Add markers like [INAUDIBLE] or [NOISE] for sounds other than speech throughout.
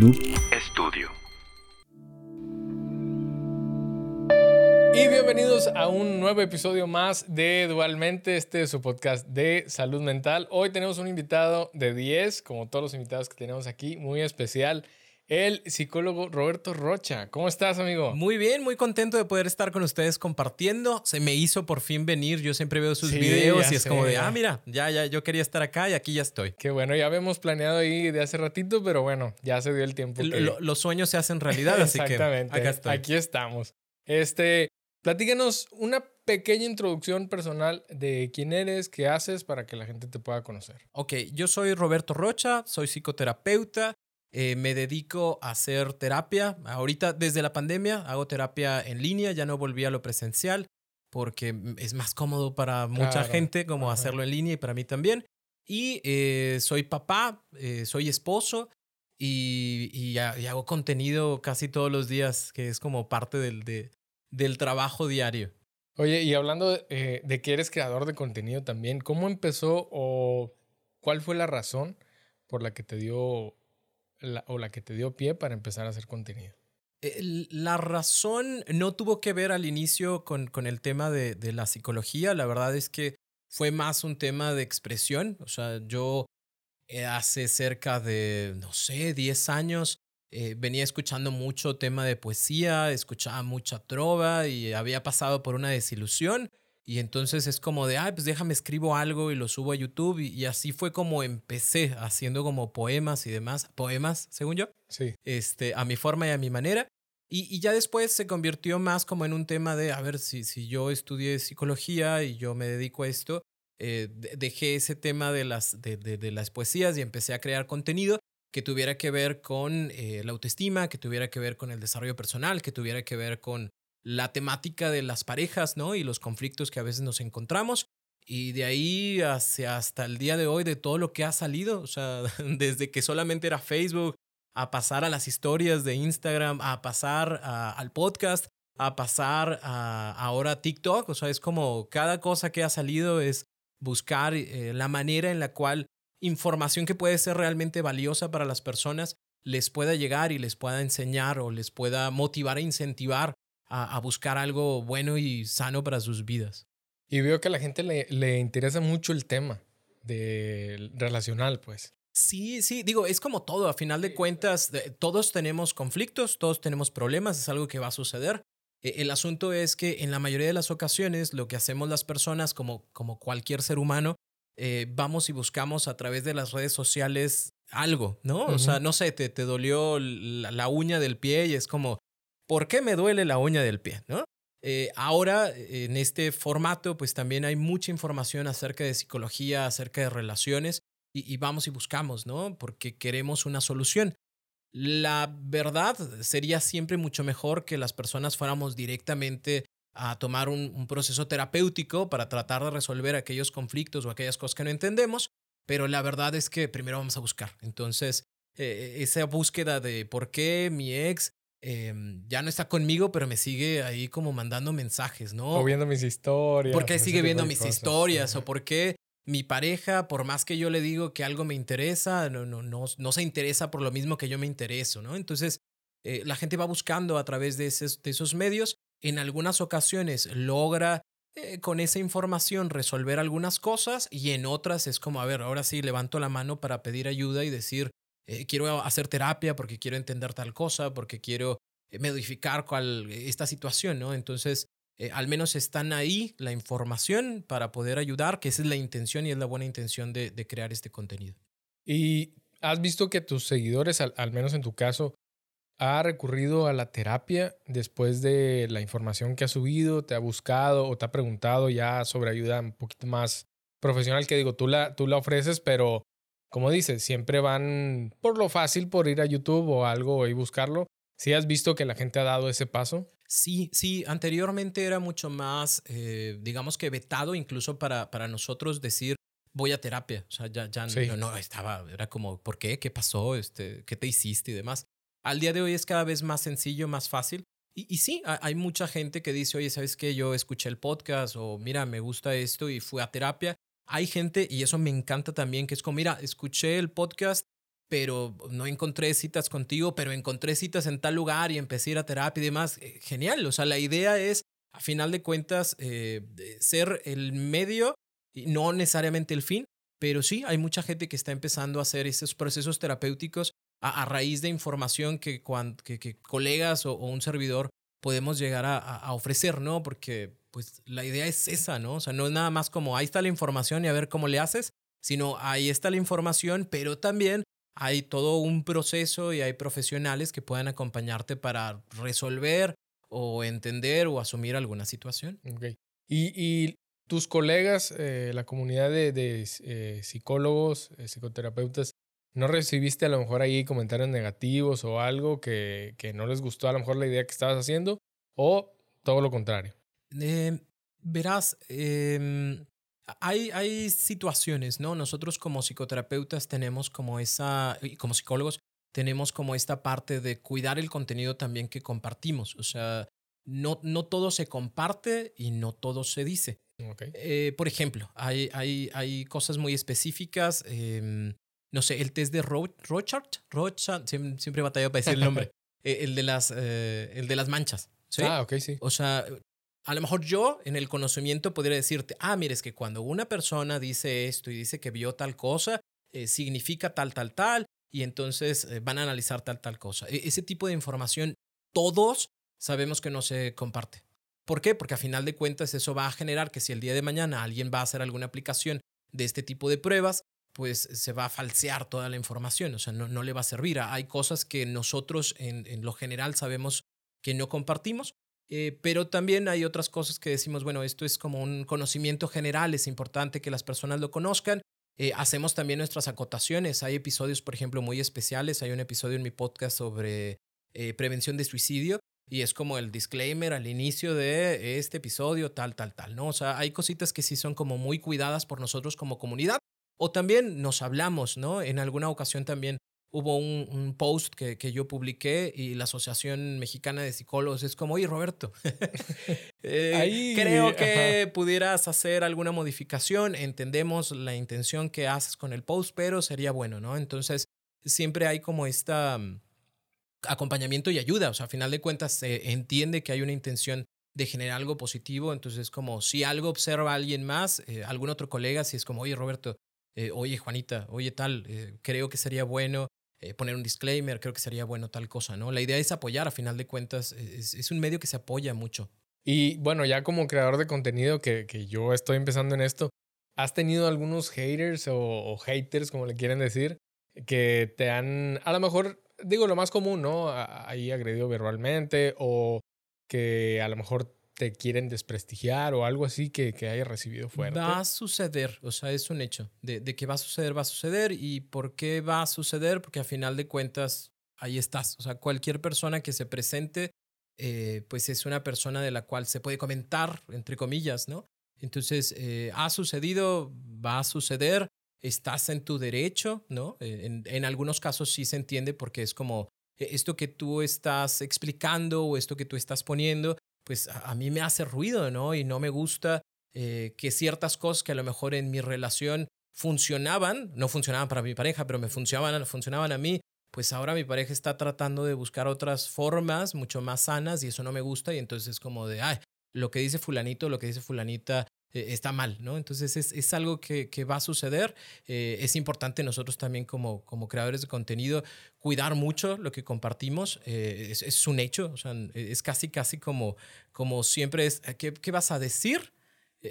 Noob Studio. Y bienvenidos a un nuevo episodio más de Dualmente, este es su podcast de salud mental. Hoy tenemos un invitado de 10, como todos los invitados que tenemos aquí, muy especial el psicólogo Roberto Rocha. ¿Cómo estás, amigo? Muy bien, muy contento de poder estar con ustedes compartiendo. Se me hizo por fin venir. Yo siempre veo sus videos y es como de, ah, mira, ya, ya, yo quería estar acá y aquí ya estoy. Qué bueno, ya habíamos planeado ahí de hace ratito, pero bueno, ya se dio el tiempo. los sueños se hacen realidad, así que acá estoy. Aquí estamos. Este, platícanos una pequeña introducción personal de quién eres, qué haces para que la gente te pueda conocer. Ok, yo soy Roberto Rocha, soy psicoterapeuta. Eh, me dedico a hacer terapia. Ahorita, desde la pandemia, hago terapia en línea, ya no volví a lo presencial porque es más cómodo para mucha gente como hacerlo en línea y para mí también. Y eh, soy papá, eh, soy esposo y, hago contenido casi todos los días, que es como parte del, del trabajo diario. Oye, y hablando de, de que eres creador de contenido también, ¿cómo empezó o cuál fue la razón por la que te dio o la que te dio pie para empezar a hacer contenido? La razón no tuvo que ver al inicio con, con el tema de, de, la psicología, la verdad es que fue más un tema de expresión, o sea, yo eh, hace cerca de, no sé, 10 años eh, venía escuchando mucho tema de poesía, escuchaba mucha trova y había pasado por una desilusión y entonces es como de, ay, pues déjame escribo algo y lo subo a YouTube. Y, así fue como empecé haciendo como poemas y demás. Poemas, según yo. Sí. Este, a mi forma y a mi manera. Y, ya después se convirtió más como en un tema de, a ver, si, si yo estudié psicología y yo me dedico a esto, eh, dejé ese tema de las, de, de, las poesías y empecé a crear contenido que tuviera que ver con eh, la autoestima, que tuviera que ver con el desarrollo personal, que tuviera que ver con la temática de las parejas, ¿no? Y los conflictos que a veces nos encontramos. Y de ahí hacia hasta el día de hoy, de todo lo que ha salido, o sea, [LAUGHS] desde que solamente era Facebook, a pasar a las historias de Instagram, a pasar al podcast, a pasar a ahora TikTok, o sea, es como cada cosa que ha salido es buscar eh, la manera en la cual información que puede ser realmente valiosa para las personas les pueda llegar y les pueda enseñar o les pueda motivar e incentivar a, buscar algo bueno y sano para sus vidas. Y veo que a la gente le, le interesa mucho el tema de relacional, pues. Sí, sí, digo, es como todo, a final de cuentas, todos tenemos conflictos, todos tenemos problemas, es algo que va a suceder. E, el asunto es que en la mayoría de las ocasiones lo que hacemos las personas, como, como cualquier ser humano, eh, vamos y buscamos a través de las redes sociales algo, ¿no? O sea, no sé, te, te dolió la, uña del pie y es como, ¿por qué me duele la uña del pie? ¿no? Eh, ahora, en este formato, pues también hay mucha información acerca de psicología, acerca de relaciones, y, vamos y buscamos, ¿no? Porque queremos una solución. La verdad sería siempre mucho mejor que las personas fuéramos directamente a tomar un, proceso terapéutico para tratar de resolver aquellos conflictos o aquellas cosas que no entendemos, pero la verdad es que primero vamos a buscar. Entonces, eh, esa búsqueda de por qué mi ex Em, ya no está conmigo, pero me sigue ahí como mandando mensajes, ¿no? O viendo mis historias. ¿Por qué sigue viendo mis historias? ¿O por qué mi pareja, por más que yo le digo que algo me interesa, no, no, no, no se interesa por lo mismo que yo me intereso, ¿no? Entonces, eh, la gente va buscando a través de esos, de esos medios. En algunas ocasiones logra eh, con esa información resolver algunas cosas y en otras es como, a ver, ahora sí levanto la mano para pedir ayuda y decir, eh, quiero hacer terapia porque quiero entender tal cosa, porque quiero eh, modificar cual, esta situación, ¿no? Entonces, eh, al menos están ahí la información para poder ayudar, que esa es la intención y es la buena intención de, crear este contenido. ¿Y has visto que tus seguidores, al, menos en tu caso, ha recurrido a la terapia después de la información que ha subido, te ha buscado o te ha preguntado ya sobre ayuda un poquito más profesional que digo, tú la, tú la ofreces, pero como dices, siempre van por lo fácil, por ir a YouTube o algo y buscarlo. ¿Sí has visto que la gente ha dado ese paso? Sí, sí, anteriormente era mucho más, eh, digamos que vetado incluso para, para nosotros decir voy a terapia. O sea, ya, ya no, no, estaba, era como, ¿por qué? ¿Qué pasó? Este, ¿Qué te hiciste y demás? Al día de hoy es cada vez más sencillo, más fácil. Y, y sí, hay mucha gente que dice, oye, ¿sabes qué? Yo escuché el podcast o mira, me gusta esto y fui a terapia hay gente, y eso me encanta también, que es como, mira, escuché el podcast pero no encontré citas contigo, pero encontré citas en tal lugar y empecé a ir a terapia y demás. Eh, genial, o sea, la idea es, a final de cuentas, eh, ser el medio y no necesariamente el fin, pero sí, hay mucha gente que está empezando a hacer esos procesos terapéuticos a, raíz de información que, que, colegas o, un servidor podemos llegar a, ofrecer, ¿no? Porque pues la idea es esa, ¿no? O sea, no es nada más como ahí está la información y a ver cómo le haces, sino ahí está la información, pero también hay todo un proceso y hay profesionales que puedan acompañarte para resolver o entender o asumir alguna situación. Okay. Y, tus colegas, eh, la comunidad de, eh, psicólogos, eh, psicoterapeutas, ¿no recibiste a lo mejor ahí comentarios negativos o algo que, que, no les gustó a lo mejor la idea que estabas haciendo? ¿O todo lo contrario? Verás, em, hay, hay situaciones, ¿no? Nosotros como psicoterapeutas tenemos como esa, y como psicólogos, tenemos como esta parte de cuidar el contenido también que compartimos. O sea, no, no todo se comparte y no todo se dice. Eh, por ejemplo, hay, hay, hay cosas muy específicas. Em, no sé, el test de Rochard, Rochard, siempre, batallado para decir el nombre. [LAUGHS] Eh, el, de las, eh, el de las manchas. Ah, ok, sí. O sea, a lo mejor yo en el conocimiento podría decirte, ah, mire, es que cuando una persona dice esto y dice que vio tal cosa, eh, significa tal, tal, tal, y entonces eh, van a analizar tal, tal cosa. E, ese tipo de información, todos sabemos que no se comparte. ¿Por qué? Porque a final de cuentas eso va a generar que si el día de mañana alguien va a hacer alguna aplicación de este tipo de pruebas, pues se va a falsear toda la información, o sea, no, no le va a servir. Hay cosas que nosotros en, en lo general sabemos que no compartimos, eh, pero también hay otras cosas que decimos, bueno, esto es como un conocimiento general, es importante que las personas lo conozcan. Eh, hacemos también nuestras acotaciones. Hay episodios, por ejemplo, muy especiales. Hay un episodio en mi podcast sobre eh, prevención de suicidio y es como el disclaimer al inicio de este episodio, tal, tal, tal, ¿no? O sea, hay cositas que sí son como muy cuidadas por nosotros como comunidad. O también nos hablamos, ¿no? En alguna ocasión también hubo un, post que, que, yo publiqué y la Asociación Mexicana de Psicólogos es como, oye Roberto, [LAUGHS] eh, creo que pudieras hacer alguna modificación, entendemos la intención que haces con el post, pero sería bueno, ¿no? Entonces, siempre hay como esta mm, acompañamiento y ayuda, o sea, a final de cuentas se entiende que hay una intención de generar algo positivo, entonces como si algo observa a alguien más, eh, algún otro colega, si es como, oye Roberto, eh, oye Juanita, oye tal, creo que sería bueno eh, poner un disclaimer, creo que sería bueno tal cosa, ¿no? La idea es apoyar, a final de cuentas, es, un medio que se apoya mucho. Y bueno, ya como creador de contenido que, que yo estoy empezando en esto, ¿has tenido algunos haters o, haters, como le quieren decir, que te han, a lo mejor, digo lo más común, ¿no? Ahí agredido verbalmente o que a lo mejor te quieren desprestigiar o algo así que, que haya recibido fuerte? Va a suceder, o sea, es un hecho. De, de, que va a suceder, va a suceder. ¿Y por qué va a suceder? Porque a final de cuentas, ahí estás. O sea, cualquier persona que se presente, eh, pues es una persona de la cual se puede comentar, entre comillas, ¿no? Entonces, eh, ha sucedido, va a suceder, estás en tu derecho, ¿no? Eh, en, en algunos casos sí se entiende porque es como esto que tú estás explicando o esto que tú estás poniendo pues a, mí me hace ruido, ¿no? Y no me gusta eh, que ciertas cosas que a lo mejor en mi relación funcionaban, no funcionaban para mi pareja, pero me funcionaban, funcionaban a mí, pues ahora mi pareja está tratando de buscar otras formas mucho más sanas y eso no me gusta y entonces es como de, ay, lo que dice fulanito, lo que dice fulanita eh, está mal, ¿no? Entonces es, es algo que, que, va a suceder. Eh, es importante nosotros también como, como creadores de contenido cuidar mucho lo que compartimos. Eh, es, es, un hecho, o sea, es casi, casi como, como siempre es, ¿qué, ¿qué, vas a decir?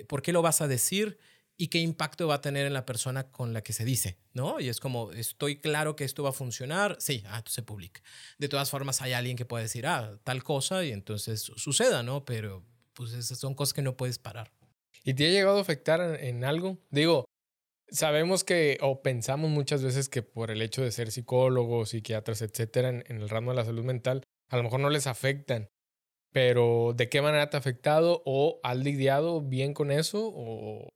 ¿Por qué lo vas a decir? ¿Y qué impacto va a tener en la persona con la que se dice? ¿No? Y es como, estoy claro que esto va a funcionar. Sí, ah, se publica. De todas formas, hay alguien que puede decir, ah, tal cosa y entonces suceda, ¿no? Pero pues esas son cosas que no puedes parar. ¿Y te ha llegado a afectar en, algo? Digo, sabemos que, o pensamos muchas veces que por el hecho de ser psicólogos, psiquiatras, etcétera, en, el ramo de la salud mental, a lo mejor no les afectan. Pero, ¿de qué manera te ha afectado? ¿O has lidiado bien con eso? ¿O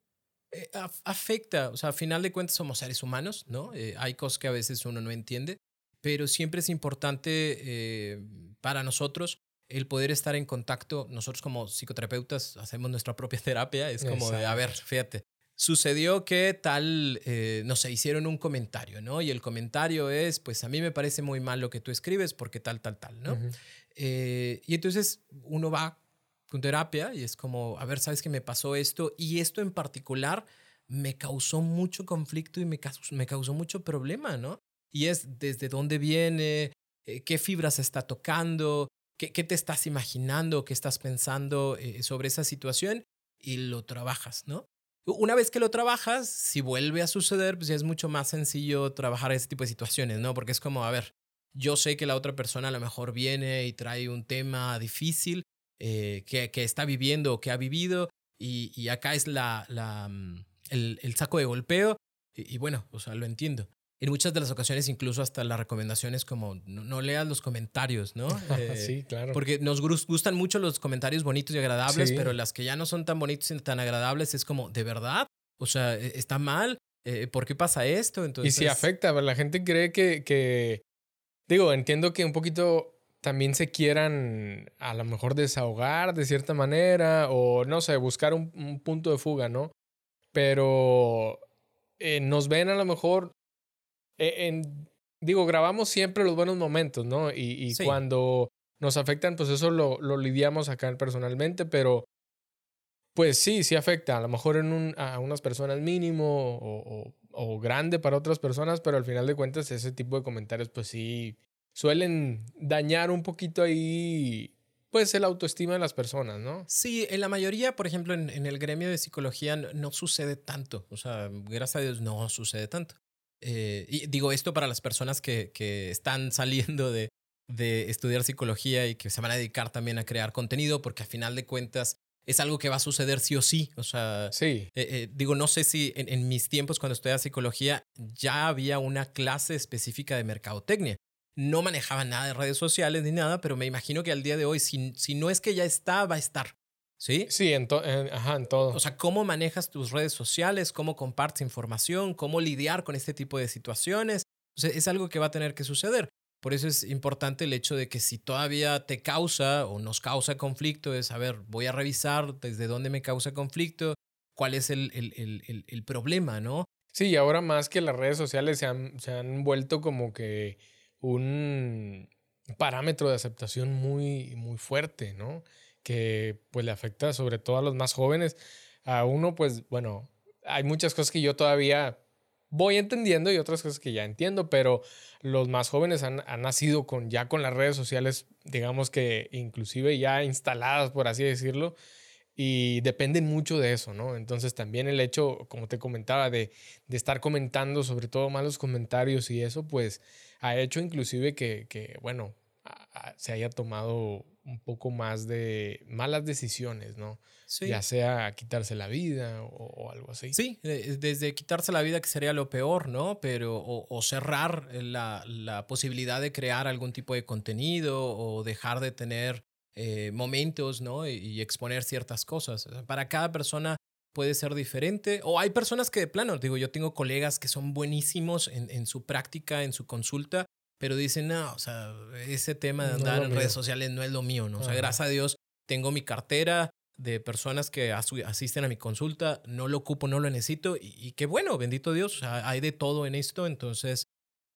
eh, afecta, o sea, a final de cuentas somos seres humanos, ¿no? Eh, hay cosas que a veces uno no entiende, pero siempre es importante eh, para nosotros el poder estar en contacto, nosotros como psicoterapeutas hacemos nuestra propia [LAUGHS] terapia, es como de, a ver, fíjate, sucedió que tal, eh, no sé, hicieron un comentario, ¿no? Y el comentario es, pues a mí me parece muy mal lo que tú escribes porque tal, tal, tal, ¿no? Eh, y entonces uno va con terapia y es como, a ver, ¿sabes qué me pasó esto? Y esto en particular me causó mucho conflicto y me causó, me causó mucho problema, ¿no? Y es desde dónde viene, eh, qué fibras está tocando, qué, qué, te estás imaginando, qué estás pensando sobre esa situación y lo trabajas, ¿no? Una vez que lo trabajas, si vuelve a suceder, pues ya es mucho más sencillo trabajar ese tipo de situaciones, ¿no? Porque es como, a ver, yo sé que la otra persona a lo mejor viene y trae un tema difícil eh, que, que, está viviendo o que ha vivido y, y acá es la, la, mm, el, el, saco de golpeo y, y, bueno, o sea, lo entiendo en muchas de las ocasiones incluso hasta la recomendación es como no, no leas los comentarios, ¿no? [LAUGHS] Eh, sí, claro. Porque nos gustan mucho los comentarios bonitos y agradables, sí. pero las que ya no son tan bonitos y tan agradables es como, ¿de verdad? O sea, e, ¿está mal? Eh, ¿Por qué pasa esto? Entonces... Y sí afecta, la gente cree que, que, digo, entiendo que un poquito también se quieran a lo mejor desahogar de cierta manera o no sé, buscar un, un punto de fuga, ¿no? Pero eh, nos ven a lo mejor en, digo, grabamos siempre los buenos momentos, ¿no? Y, y sí. cuando nos afectan, pues eso lo, lo, lidiamos acá personalmente, pero pues sí, sí afecta. A lo mejor en un, a unas personas mínimo o, o, o, grande para otras personas, pero al final de cuentas ese tipo de comentarios, pues sí, suelen dañar un poquito ahí. Pues el autoestima de las personas, ¿no? Sí, en la mayoría, por ejemplo, en, en el gremio de psicología no, no, sucede tanto. O sea, gracias a Dios no sucede tanto. Eh, y digo esto para las personas que, que están [LAUGHS] saliendo de, de, estudiar psicología y que se van a dedicar también a crear contenido, porque a final de cuentas es algo que va a suceder sí o sí. O sea, sí. Eh, eh, digo, no sé si en, en, mis tiempos cuando estudiaba psicología ya había una clase específica de mercadotecnia. No manejaba nada de redes sociales ni nada, pero me imagino que al día de hoy, si, si no es que ya está, va a estar. ¿Sí? Sí, en, en, ajá, en todo. O sea, cómo manejas tus redes sociales, cómo compartes información, cómo lidiar con este tipo de situaciones. O sea, es algo que va a tener que suceder. Por eso es importante el hecho de que si todavía te causa o nos causa conflicto, es, a ver, voy a revisar desde dónde me causa conflicto, cuál es el, el, el, el problema, ¿no? Sí, y ahora más que las redes sociales se han, se han vuelto como que un parámetro de aceptación muy, muy fuerte, ¿no? Que pues le afecta sobre todo a los más jóvenes. A uno, pues bueno, hay muchas cosas que yo todavía voy entendiendo y otras cosas que ya entiendo, pero los más jóvenes han, han, nacido con, ya con las redes sociales, digamos que inclusive ya instaladas, por así decirlo, y dependen mucho de eso, ¿no? Entonces también el hecho, como te comentaba, de, de estar comentando, sobre todo malos comentarios y eso, pues ha hecho inclusive que, que bueno, se haya tomado un poco más de malas decisiones, ¿no? Sí. Ya sea quitarse la vida o, o, algo así. Sí, desde quitarse la vida que sería lo peor, ¿no? Pero o, o cerrar la, la, posibilidad de crear algún tipo de contenido o dejar de tener eh, momentos, ¿no? Y, y, exponer ciertas cosas. Para cada persona puede ser diferente. O hay personas que de plano, digo, yo tengo colegas que son buenísimos en, en su práctica, en su consulta, pero dicen, no, o sea, ese tema de andar no en mío. redes sociales no es lo mío, ¿no? O sea, gracias a Dios tengo mi cartera de personas que asisten a mi consulta, no lo ocupo, no lo necesito, y, y qué bueno, bendito Dios, o sea, hay de todo en esto, entonces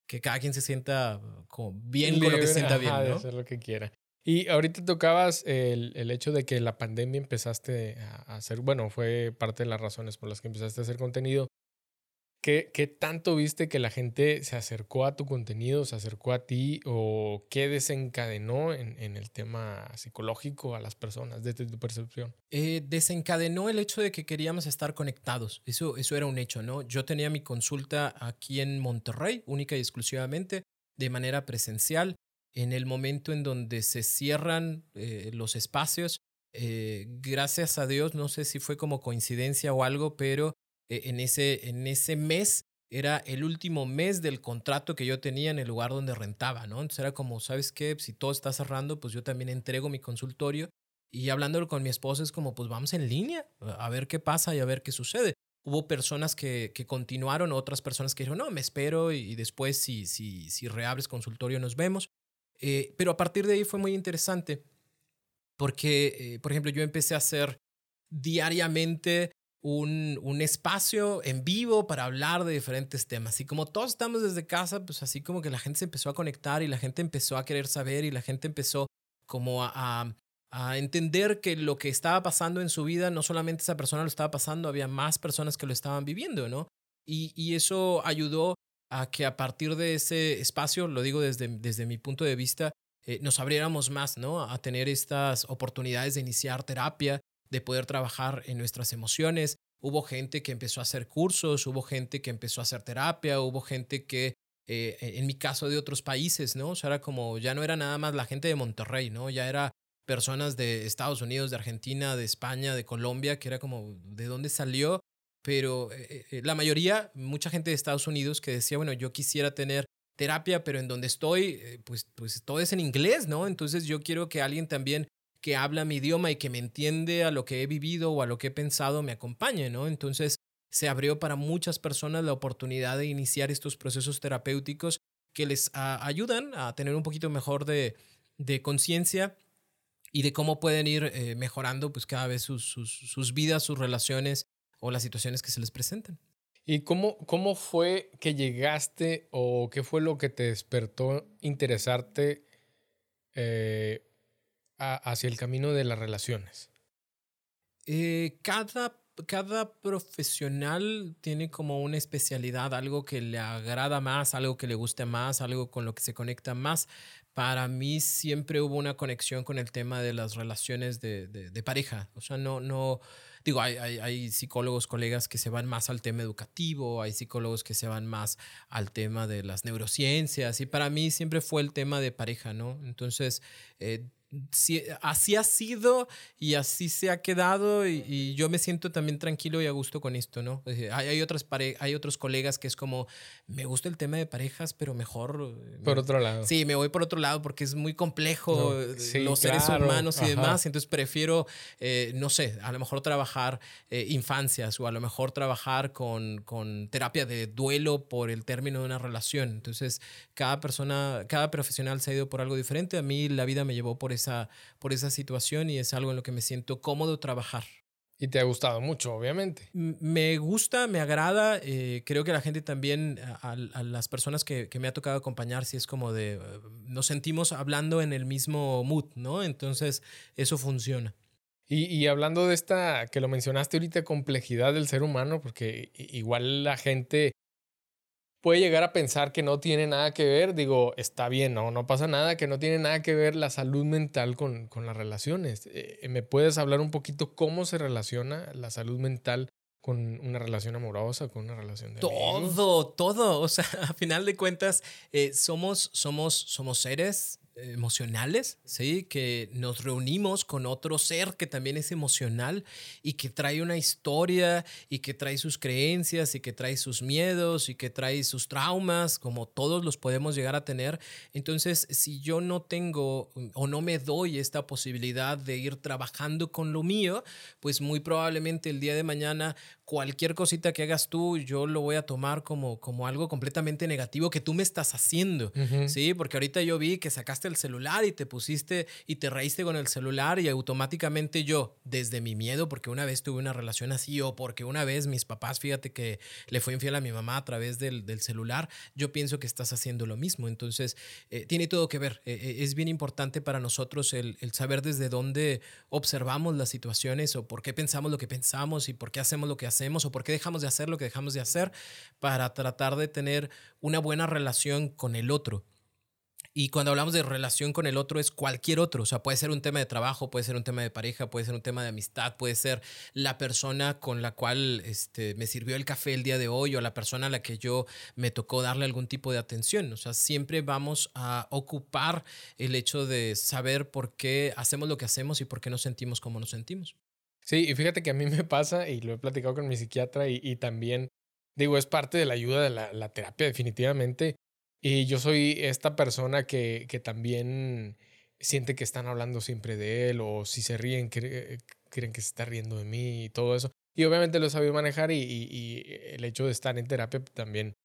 que cada quien se sienta como bien Libre, con lo que se sienta ajá, bien, ¿no? De hacer lo que quiera. Y ahorita tocabas el, el, hecho de que la pandemia empezaste a hacer, bueno, fue parte de las razones por las que empezaste a hacer contenido. ¿Qué, ¿Qué, tanto viste que la gente se acercó a tu contenido, se acercó a ti o qué desencadenó en, el tema psicológico a las personas desde tu percepción? Eh, desencadenó el hecho de que queríamos estar conectados. Eso, eso era un hecho, ¿no? Yo tenía mi consulta aquí en Monterrey, única y exclusivamente, de manera presencial. En el momento en donde se cierran eh, los espacios, eh, gracias a Dios, no sé si fue como coincidencia o algo, pero en ese, en ese mes era el último mes del contrato que yo tenía en el lugar donde rentaba, ¿no? Entonces era como, ¿sabes qué? Si todo está cerrando, pues yo también entrego mi consultorio y hablándolo con mi esposa es como, pues vamos en línea a ver qué pasa y a ver qué sucede. Hubo personas que, que continuaron, otras personas que dijeron, no, me espero y, y después si, si, si reabres consultorio nos vemos. Eh, pero a partir de ahí fue muy interesante porque, eh, por ejemplo, yo empecé a hacer diariamente un, un, espacio en vivo para hablar de diferentes temas. Y como todos estamos desde casa, pues así como que la gente se empezó a conectar y la gente empezó a querer saber y la gente empezó como a, a, entender que lo que estaba pasando en su vida, no solamente esa persona lo estaba pasando, había más personas que lo estaban viviendo, ¿no? Y, y eso ayudó a que a partir de ese espacio, lo digo desde, desde mi punto de vista, eh, nos abriéramos más, ¿no? A tener estas oportunidades de iniciar terapia, de poder trabajar en nuestras emociones. Hubo gente que empezó a hacer cursos, hubo gente que empezó a hacer terapia, hubo gente que, eh, en mi caso de otros países, ¿no? O sea, era como, ya no era nada más la gente de Monterrey, ¿no? Ya era personas de Estados Unidos, de Argentina, de España, de Colombia, que era como, ¿de dónde salió? Pero eh, la mayoría, mucha gente de Estados Unidos que decía, bueno, yo quisiera tener terapia, pero en donde estoy, pues, pues todo es en inglés, ¿no? Entonces yo quiero que alguien también que habla mi idioma y que me entiende a lo que he vivido o a lo que he pensado me acompañe, ¿no? Entonces se abrió para muchas personas la oportunidad de iniciar estos procesos terapéuticos que les ayudan a tener un poquito mejor de, conciencia y de cómo pueden ir eh, mejorando pues cada vez sus, sus, vidas, sus relaciones o las situaciones que se les presenten. ¿Y cómo, cómo fue que llegaste o qué fue lo que te despertó interesarte eh, hacia el camino de las relaciones? Eh, cada, cada profesional tiene como una especialidad, algo que le agrada más, algo que le guste más, algo con lo que se conecta más. Para mí siempre hubo una conexión con el tema de las relaciones de, de, pareja. O sea, no, no, digo, hay, hay, hay, psicólogos, colegas que se van más al tema educativo, hay psicólogos que se van más al tema de las neurociencias y para mí siempre fue el tema de pareja, ¿no? Entonces, eh, así ha sido y así se ha quedado y, yo me siento también tranquilo y a gusto con esto, ¿no? Hay, hay, otras hay otros colegas que es como, me gusta el tema de parejas, pero mejor... Eh, por otro lado. Sí, me voy por otro lado porque es muy complejo eh, los seres humanos y demás, entonces prefiero, eh, no sé, a lo mejor trabajar infancias o a lo mejor trabajar con, con terapia de duelo por el término de una relación. Entonces, cada persona, cada profesional se ha ido por algo diferente. A mí la vida me llevó por esa, por esa situación y es algo en lo que me siento cómodo trabajar. Y te ha gustado mucho, obviamente. Me gusta, me agrada. Eh, creo que la gente también, a, las personas que, que, me ha tocado acompañar, si es como de, eh, nos sentimos hablando en el mismo mood, ¿no? Entonces, eso funciona. Y, y, hablando de esta, que lo mencionaste ahorita, complejidad del ser humano, porque igual la gente puede llegar a pensar que no tiene nada que ver, digo, está bien, no, no pasa nada, que no tiene nada que ver la salud mental con, con las relaciones. Eh, ¿Me puedes hablar un poquito cómo se relaciona la salud mental con una relación amorosa, con una relación de Todo, todo. O sea, [LAUGHS] a final de cuentas, eh, somos, somos, somos seres emocionales, ¿sí? Que nos reunimos con otro ser que también es emocional y que trae una historia y que trae sus creencias y que trae sus miedos y que trae sus traumas, como todos los podemos llegar a tener. Entonces, si yo no tengo o no me doy esta posibilidad de ir trabajando con lo mío, pues muy probablemente el día de mañana cualquier cosita que hagas tú, yo lo voy a tomar como, como algo completamente negativo que tú me estás haciendo, ¿sí? Porque ahorita yo vi que sacaste el celular y te pusiste y te reíste con el celular y automáticamente yo, desde mi miedo, porque una vez tuve una relación así o porque una vez mis papás, fíjate que le fue infiel a mi mamá a través del, celular, yo pienso que estás haciendo lo mismo. Entonces, eh, tiene todo que ver. Eh, eh, es bien importante para nosotros el, el saber desde dónde observamos las situaciones o por qué pensamos lo que pensamos y por qué hacemos lo que hacemos hacemos o por qué dejamos de hacer lo que dejamos de hacer para tratar de tener una buena relación con el otro. Y cuando hablamos de relación con el otro es cualquier otro, o sea, puede ser un tema de trabajo, puede ser un tema de pareja, puede ser un tema de amistad, puede ser la persona con la cual este, me sirvió el café el día de hoy o la persona a la que yo me tocó darle algún tipo de atención. O sea, siempre vamos a ocupar el hecho de saber por qué hacemos lo que hacemos y por qué nos sentimos como nos sentimos. Sí, y fíjate que a mí me pasa, y lo he platicado con mi psiquiatra, y, también, digo, es parte de la ayuda de la, terapia, definitivamente. Y yo soy esta persona que, que, también siente que están hablando siempre de él, o si se ríen, creen que se está riendo de mí y todo eso. Y obviamente lo he sabido manejar, y, y, el hecho de estar en terapia también.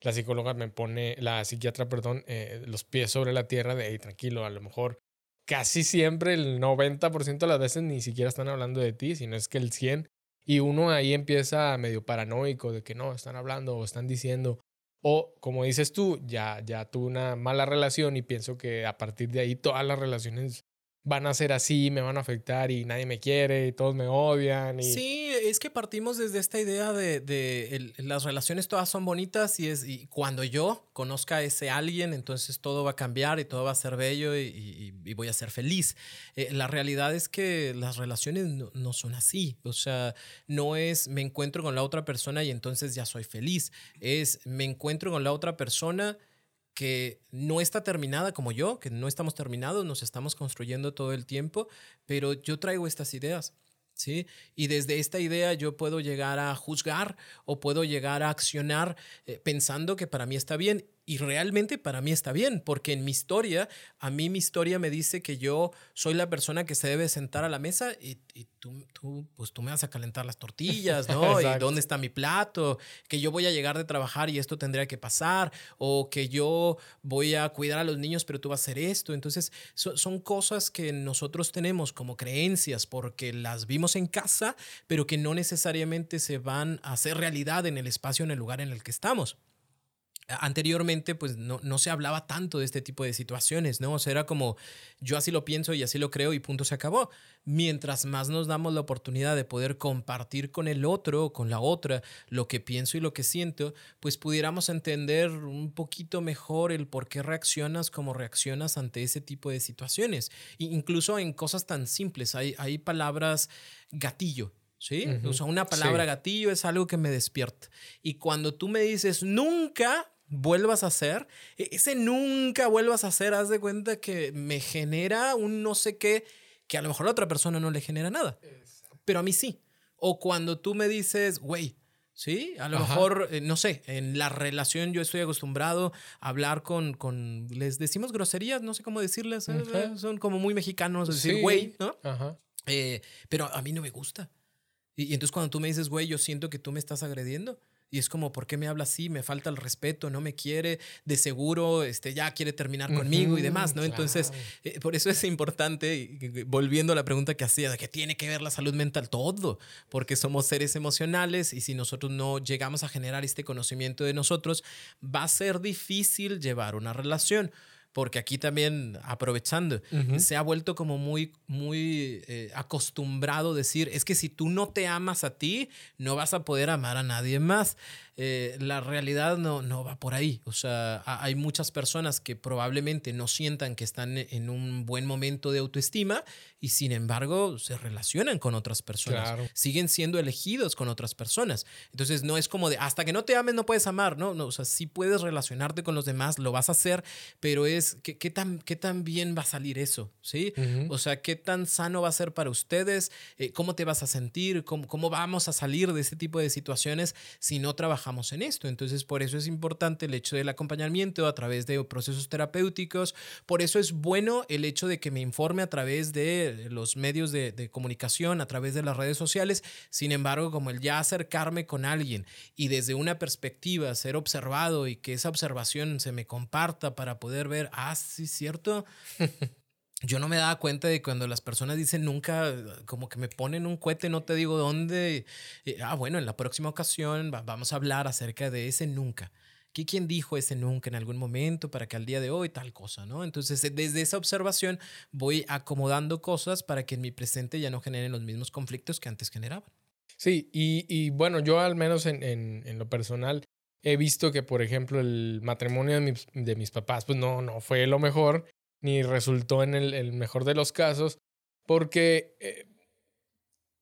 La psicóloga me pone, la psiquiatra, perdón, eh, los pies sobre la tierra de, hey, tranquilo, a lo mejor casi siempre el 90% de las veces ni siquiera están hablando de ti, sino es que el 100%. Y uno ahí empieza medio paranoico de que no, están hablando o están diciendo. O como dices tú, ya, ya tuve una mala relación y pienso que a partir de ahí todas las relaciones van a ser así, me van a afectar y nadie me quiere y todos me odian. Y... Sí, es que partimos desde esta idea de, de las relaciones todas son bonitas y, es, y cuando yo conozca a ese alguien, entonces todo va a cambiar y todo va a ser bello y, y, voy a ser feliz. Eh, la realidad es que las relaciones no, no, son así. O sea, no es me encuentro con la otra persona y entonces ya soy feliz. Es me encuentro con la otra persona que no está terminada como yo, que no estamos terminados, nos estamos construyendo todo el tiempo, pero yo traigo estas ideas. ¿Sí? Y desde esta idea yo puedo llegar a juzgar o puedo llegar a accionar eh, pensando que para mí está bien y realmente para mí está bien, porque en mi historia, a mí mi historia me dice que yo soy la persona que se debe sentar a la mesa y, tú, tú, pues tú me vas a calentar las tortillas, ¿no? [LAUGHS] ¿Y dónde está mi plato? Que yo voy a llegar de trabajar y esto tendría que pasar, o que yo voy a cuidar a los niños, pero tú vas a hacer esto. Entonces, son cosas que nosotros tenemos como creencias porque las vimos en casa, pero que no necesariamente se van a hacer realidad en el espacio, en el lugar en el que estamos anteriormente pues no, no, se hablaba tanto de este tipo de situaciones, ¿no? O sea, era como yo así lo pienso y así lo creo y punto se acabó. Mientras más nos damos la oportunidad de poder compartir con el otro o con la otra lo que pienso y lo que siento, pues pudiéramos entender un poquito mejor el por qué reaccionas como reaccionas ante ese tipo de situaciones. E incluso en cosas tan simples, hay, hay palabras gatillo, ¿sí? O sea, una palabra gatillo es algo que me despierta. Y cuando tú me dices nunca, vuelvas a hacer, e-, ese nunca vuelvas a hacer, haz de cuenta que me genera un no sé qué que a lo mejor a la otra persona no le genera nada, pero a mí sí. O cuando tú me dices, güey, ¿sí? A lo mejor, eh, no sé, en la relación yo estoy acostumbrado a hablar con, con les decimos groserías, no sé cómo decirles, ¿eh? son como muy mexicanos, decir, güey, ¿no? Eh, pero a mí no me gusta. Y, y, entonces cuando tú me dices, güey, yo siento que tú me estás agrediendo. Y es como, ¿por qué me habla así? Me falta el respeto, no me quiere, de seguro este, ya quiere terminar conmigo y demás, ¿no? Entonces, eh, por eso es importante, volviendo a la pregunta que hacía, de que tiene que ver la salud mental, todo, porque somos seres emocionales y si nosotros no llegamos a generar este conocimiento de nosotros, va a ser difícil llevar una relación porque aquí también, aprovechando, se ha vuelto como muy, muy eh, acostumbrado decir, es que si tú no te amas a ti, no vas a poder amar a nadie más. Eh, la realidad no, no va por ahí. O sea, hay muchas personas que probablemente no sientan que están en un buen momento de autoestima y sin embargo se relacionan con otras personas. Siguen siendo elegidos con otras personas. Entonces no es como de hasta que no te ames no puedes amar, ¿no? no o sea, sí puedes relacionarte con los demás, lo vas a hacer, pero es ¿qué, qué tan, qué tan bien va a salir eso? ¿Sí? O sea, ¿qué tan sano va a ser para ustedes? Eh, ¿Cómo te vas a sentir? ¿Cómo, ¿Cómo vamos a salir de este tipo de situaciones si no trabajamos? En esto. Entonces, por eso es importante el hecho del acompañamiento a través de procesos terapéuticos. Por eso es bueno el hecho de que me informe a través de los medios de, comunicación, a través de las redes sociales. Sin embargo, como el ya acercarme con alguien y desde una perspectiva ser observado y que esa observación se me comparta para poder ver, ah, sí, cierto. [LAUGHS] yo no me daba cuenta de cuando las personas dicen nunca, como que me ponen un cohete, no te digo dónde. ah, bueno, en la próxima ocasión vamos a hablar acerca de ese nunca. ¿Qué, ¿Quién dijo ese nunca en algún momento para que al día de hoy tal cosa, no? Entonces, desde esa observación voy acomodando cosas para que en mi presente ya no generen los mismos conflictos que antes generaban. Sí, y, y bueno, yo al menos en, en, en, lo personal he visto que, por ejemplo, el matrimonio de mis, de mis papás, pues no, no fue lo mejor ni resultó en el, mejor de los casos, porque eh,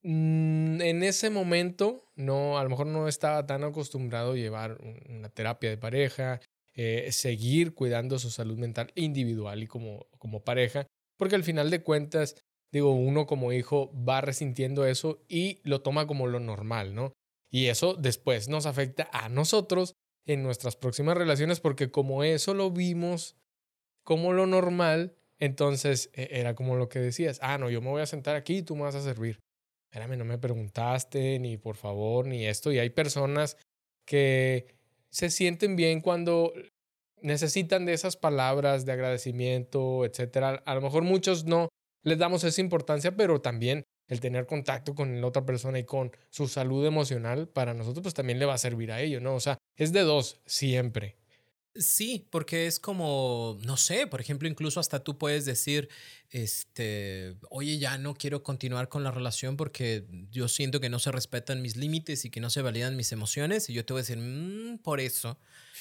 mm, en ese momento no, a lo mejor no estaba tan acostumbrado a llevar una terapia de pareja, eh, seguir cuidando su salud mental individual y como, como pareja, porque al final de cuentas, digo, uno como hijo va resintiendo eso y lo toma como lo normal, ¿no? Y eso después nos afecta a nosotros en nuestras próximas relaciones porque como eso lo vimos como lo normal, entonces e, era como lo que decías, ah, no, yo me voy a sentar aquí y tú me vas a servir. Espérame, no me preguntaste, ni por favor, ni esto. Y hay personas que se sienten bien cuando necesitan de esas palabras de agradecimiento, etcétera. A lo mejor muchos no les damos esa importancia, pero también el tener contacto con la otra persona y con su salud emocional, para nosotros pues también le va a servir a ello, ¿no? O sea, es de dos siempre. Sí, porque es como, no sé, por ejemplo, incluso hasta tú puedes decir, este, oye, ya no quiero continuar con la relación porque yo siento que no se respetan mis límites y que no se validan mis emociones. Y yo te voy a decir, mm, por eso,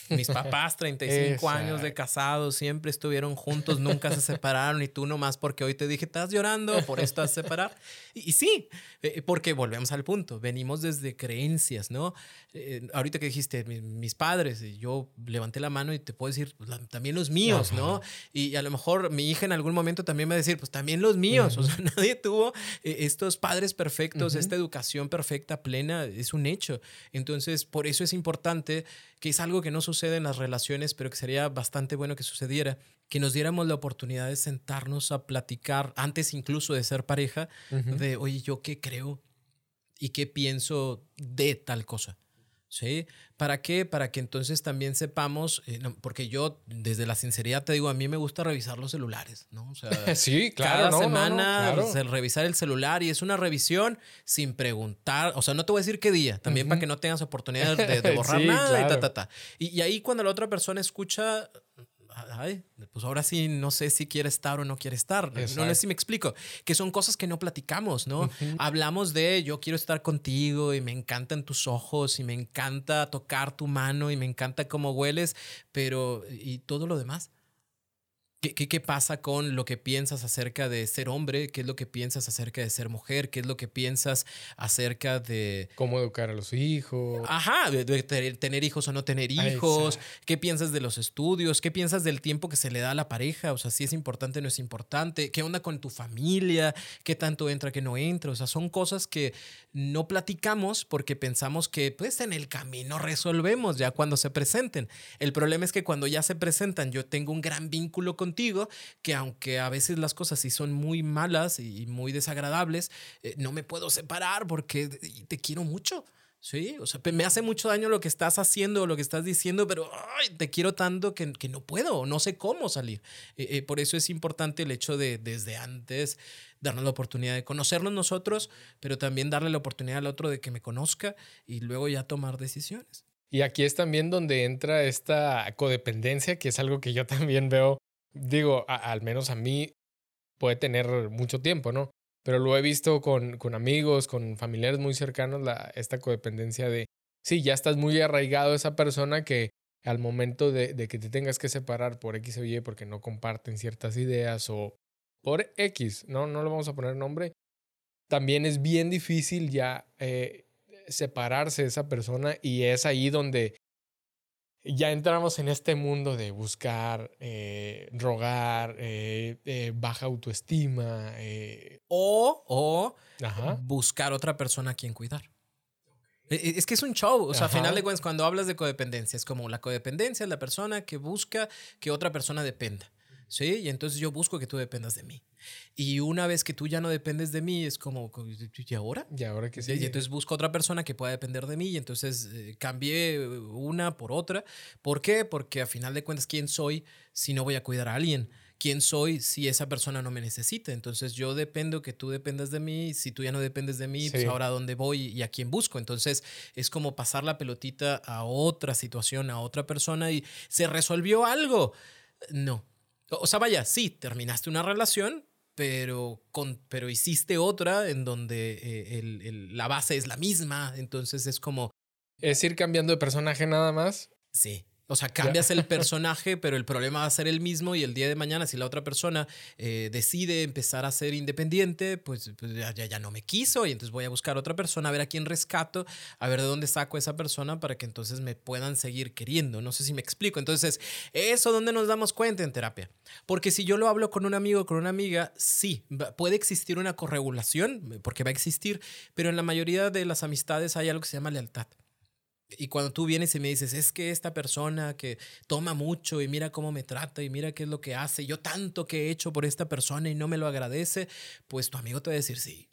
mis papás, [LAUGHS] 35 años de casados, siempre estuvieron juntos, nunca se separaron y tú nomás porque hoy te dije, estás llorando, por esto vas a separar. Y, sí, eh, porque volvemos al punto, venimos desde creencias, ¿no? Eh, ahorita que dijiste, mis padres, yo levanté la mano y te puedo decir, pues, también los míos, ¿no? Y a lo mejor mi hija en algún momento también me va a decir, pues también los míos, o sea, [LAUGHS] nadie tuvo eh, estos padres perfectos, esta educación perfecta, plena, es un hecho. Entonces, por eso es importante que es algo que no sucede en las relaciones, pero que sería bastante bueno que sucediera, que nos diéramos la oportunidad de sentarnos a platicar antes incluso de ser pareja, de, oye, ¿yo qué creo y qué pienso de tal cosa? ¿Sí? ¿Para qué? Para que entonces también sepamos, eh, porque yo desde la sinceridad te digo, a mí me gusta revisar los celulares, ¿no? O sea, [LAUGHS] sí, claro. Cada semana revisar el celular y es una revisión sin preguntar, o sea, no te voy a decir qué día, también para que no tengas oportunidad [LAUGHS] de, borrar nada y ta, ta, ta. y ahí cuando la otra persona escucha, ay, pues ahora sí no sé si quiere estar o no quiere estar. No sé si me explico. Que son cosas que no platicamos, ¿no? Hablamos de yo quiero estar contigo y me encantan tus ojos y me encanta tocar tu mano y me encanta cómo hueles, pero ¿y todo lo demás? ¿Qué, ¿Qué, pasa con lo que piensas acerca de ser hombre? ¿Qué es lo que piensas acerca de ser mujer? ¿Qué es lo que piensas acerca de... Cómo educar a los hijos. Ajá, de, tener hijos o no tener hijos. ¿Qué piensas de los estudios? ¿Qué piensas del tiempo que se le da a la pareja? O sea, si es importante o no es importante. ¿Qué onda con tu familia? ¿Qué tanto entra, qué no entra? O sea, son cosas que no platicamos porque pensamos que pues en el camino resolvemos ya cuando se presenten. El problema es que cuando ya se presentan yo tengo un gran vínculo con que aunque a veces las cosas sí son muy malas y muy desagradables, eh, no me puedo separar porque te quiero mucho. Sí, o sea, me hace mucho daño lo que estás haciendo o lo que estás diciendo, pero te quiero tanto que, que, no puedo, no sé cómo salir. Eh, eh, por eso es importante el hecho de desde antes darnos la oportunidad de conocernos nosotros, pero también darle la oportunidad al otro de que me conozca y luego ya tomar decisiones. Y aquí es también donde entra esta codependencia, que es algo que yo también veo digo, al menos a mí puede tener mucho tiempo, ¿no? Pero lo he visto con, con amigos, con familiares muy cercanos, la, esta codependencia de, sí, ya estás muy arraigado esa persona que al momento de, de, que te tengas que separar por X o Y porque no comparten ciertas ideas o por X, no, no le vamos a poner nombre, también es bien difícil ya eh, separarse de esa persona y es ahí donde ya entramos en este mundo de buscar, eh, rogar, eh, eh, baja autoestima. o o buscar otra persona a quien cuidar. E, e, es que es un show. O sea, a final de cuentas, cuando hablas de codependencia, es como la codependencia es la persona que busca que otra persona dependa. ¿Sí? Y entonces yo busco que tú dependas de mí. Y una vez que tú ya no dependes de mí, es como, ¿y ahora? ¿Y ahora que sí? Y entonces busco otra persona que pueda depender de mí y entonces eh, cambié una por otra. ¿Por qué? Porque a final de cuentas, ¿quién soy si no voy a cuidar a alguien? ¿Quién soy si esa persona no me necesita? Entonces yo dependo que tú dependas de mí. Si tú ya no dependes de mí, pues ahora a dónde voy y a quién busco. Entonces es como pasar la pelotita a otra situación, a otra persona y se resolvió algo. No. O sea, vaya, sí, terminaste una relación, pero, con, pero hiciste otra en donde eh, el, la base es la misma, entonces es como... ¿Es ir cambiando de personaje nada más? Sí. O sea, cambias el [LAUGHS] personaje, pero el problema va a ser el mismo y el día de mañana, si la otra persona eh, decide empezar a ser independiente, pues, pues ya, ya, no me quiso y entonces voy a buscar otra persona, a ver a quién rescato, a ver de dónde saco a esa persona para que entonces me puedan seguir queriendo. No sé si me explico. Entonces, eso donde nos damos cuenta en terapia. Porque si yo lo hablo con un amigo o con una amiga, sí, puede existir una corregulación, porque va a existir, pero en la mayoría de las amistades hay algo que se llama lealtad. Y cuando tú vienes y me dices, es que esta persona que toma mucho y mira cómo me trata y mira qué es lo que hace, yo tanto que he hecho por esta persona y no me lo agradece, pues tu amigo te va a decir, sí,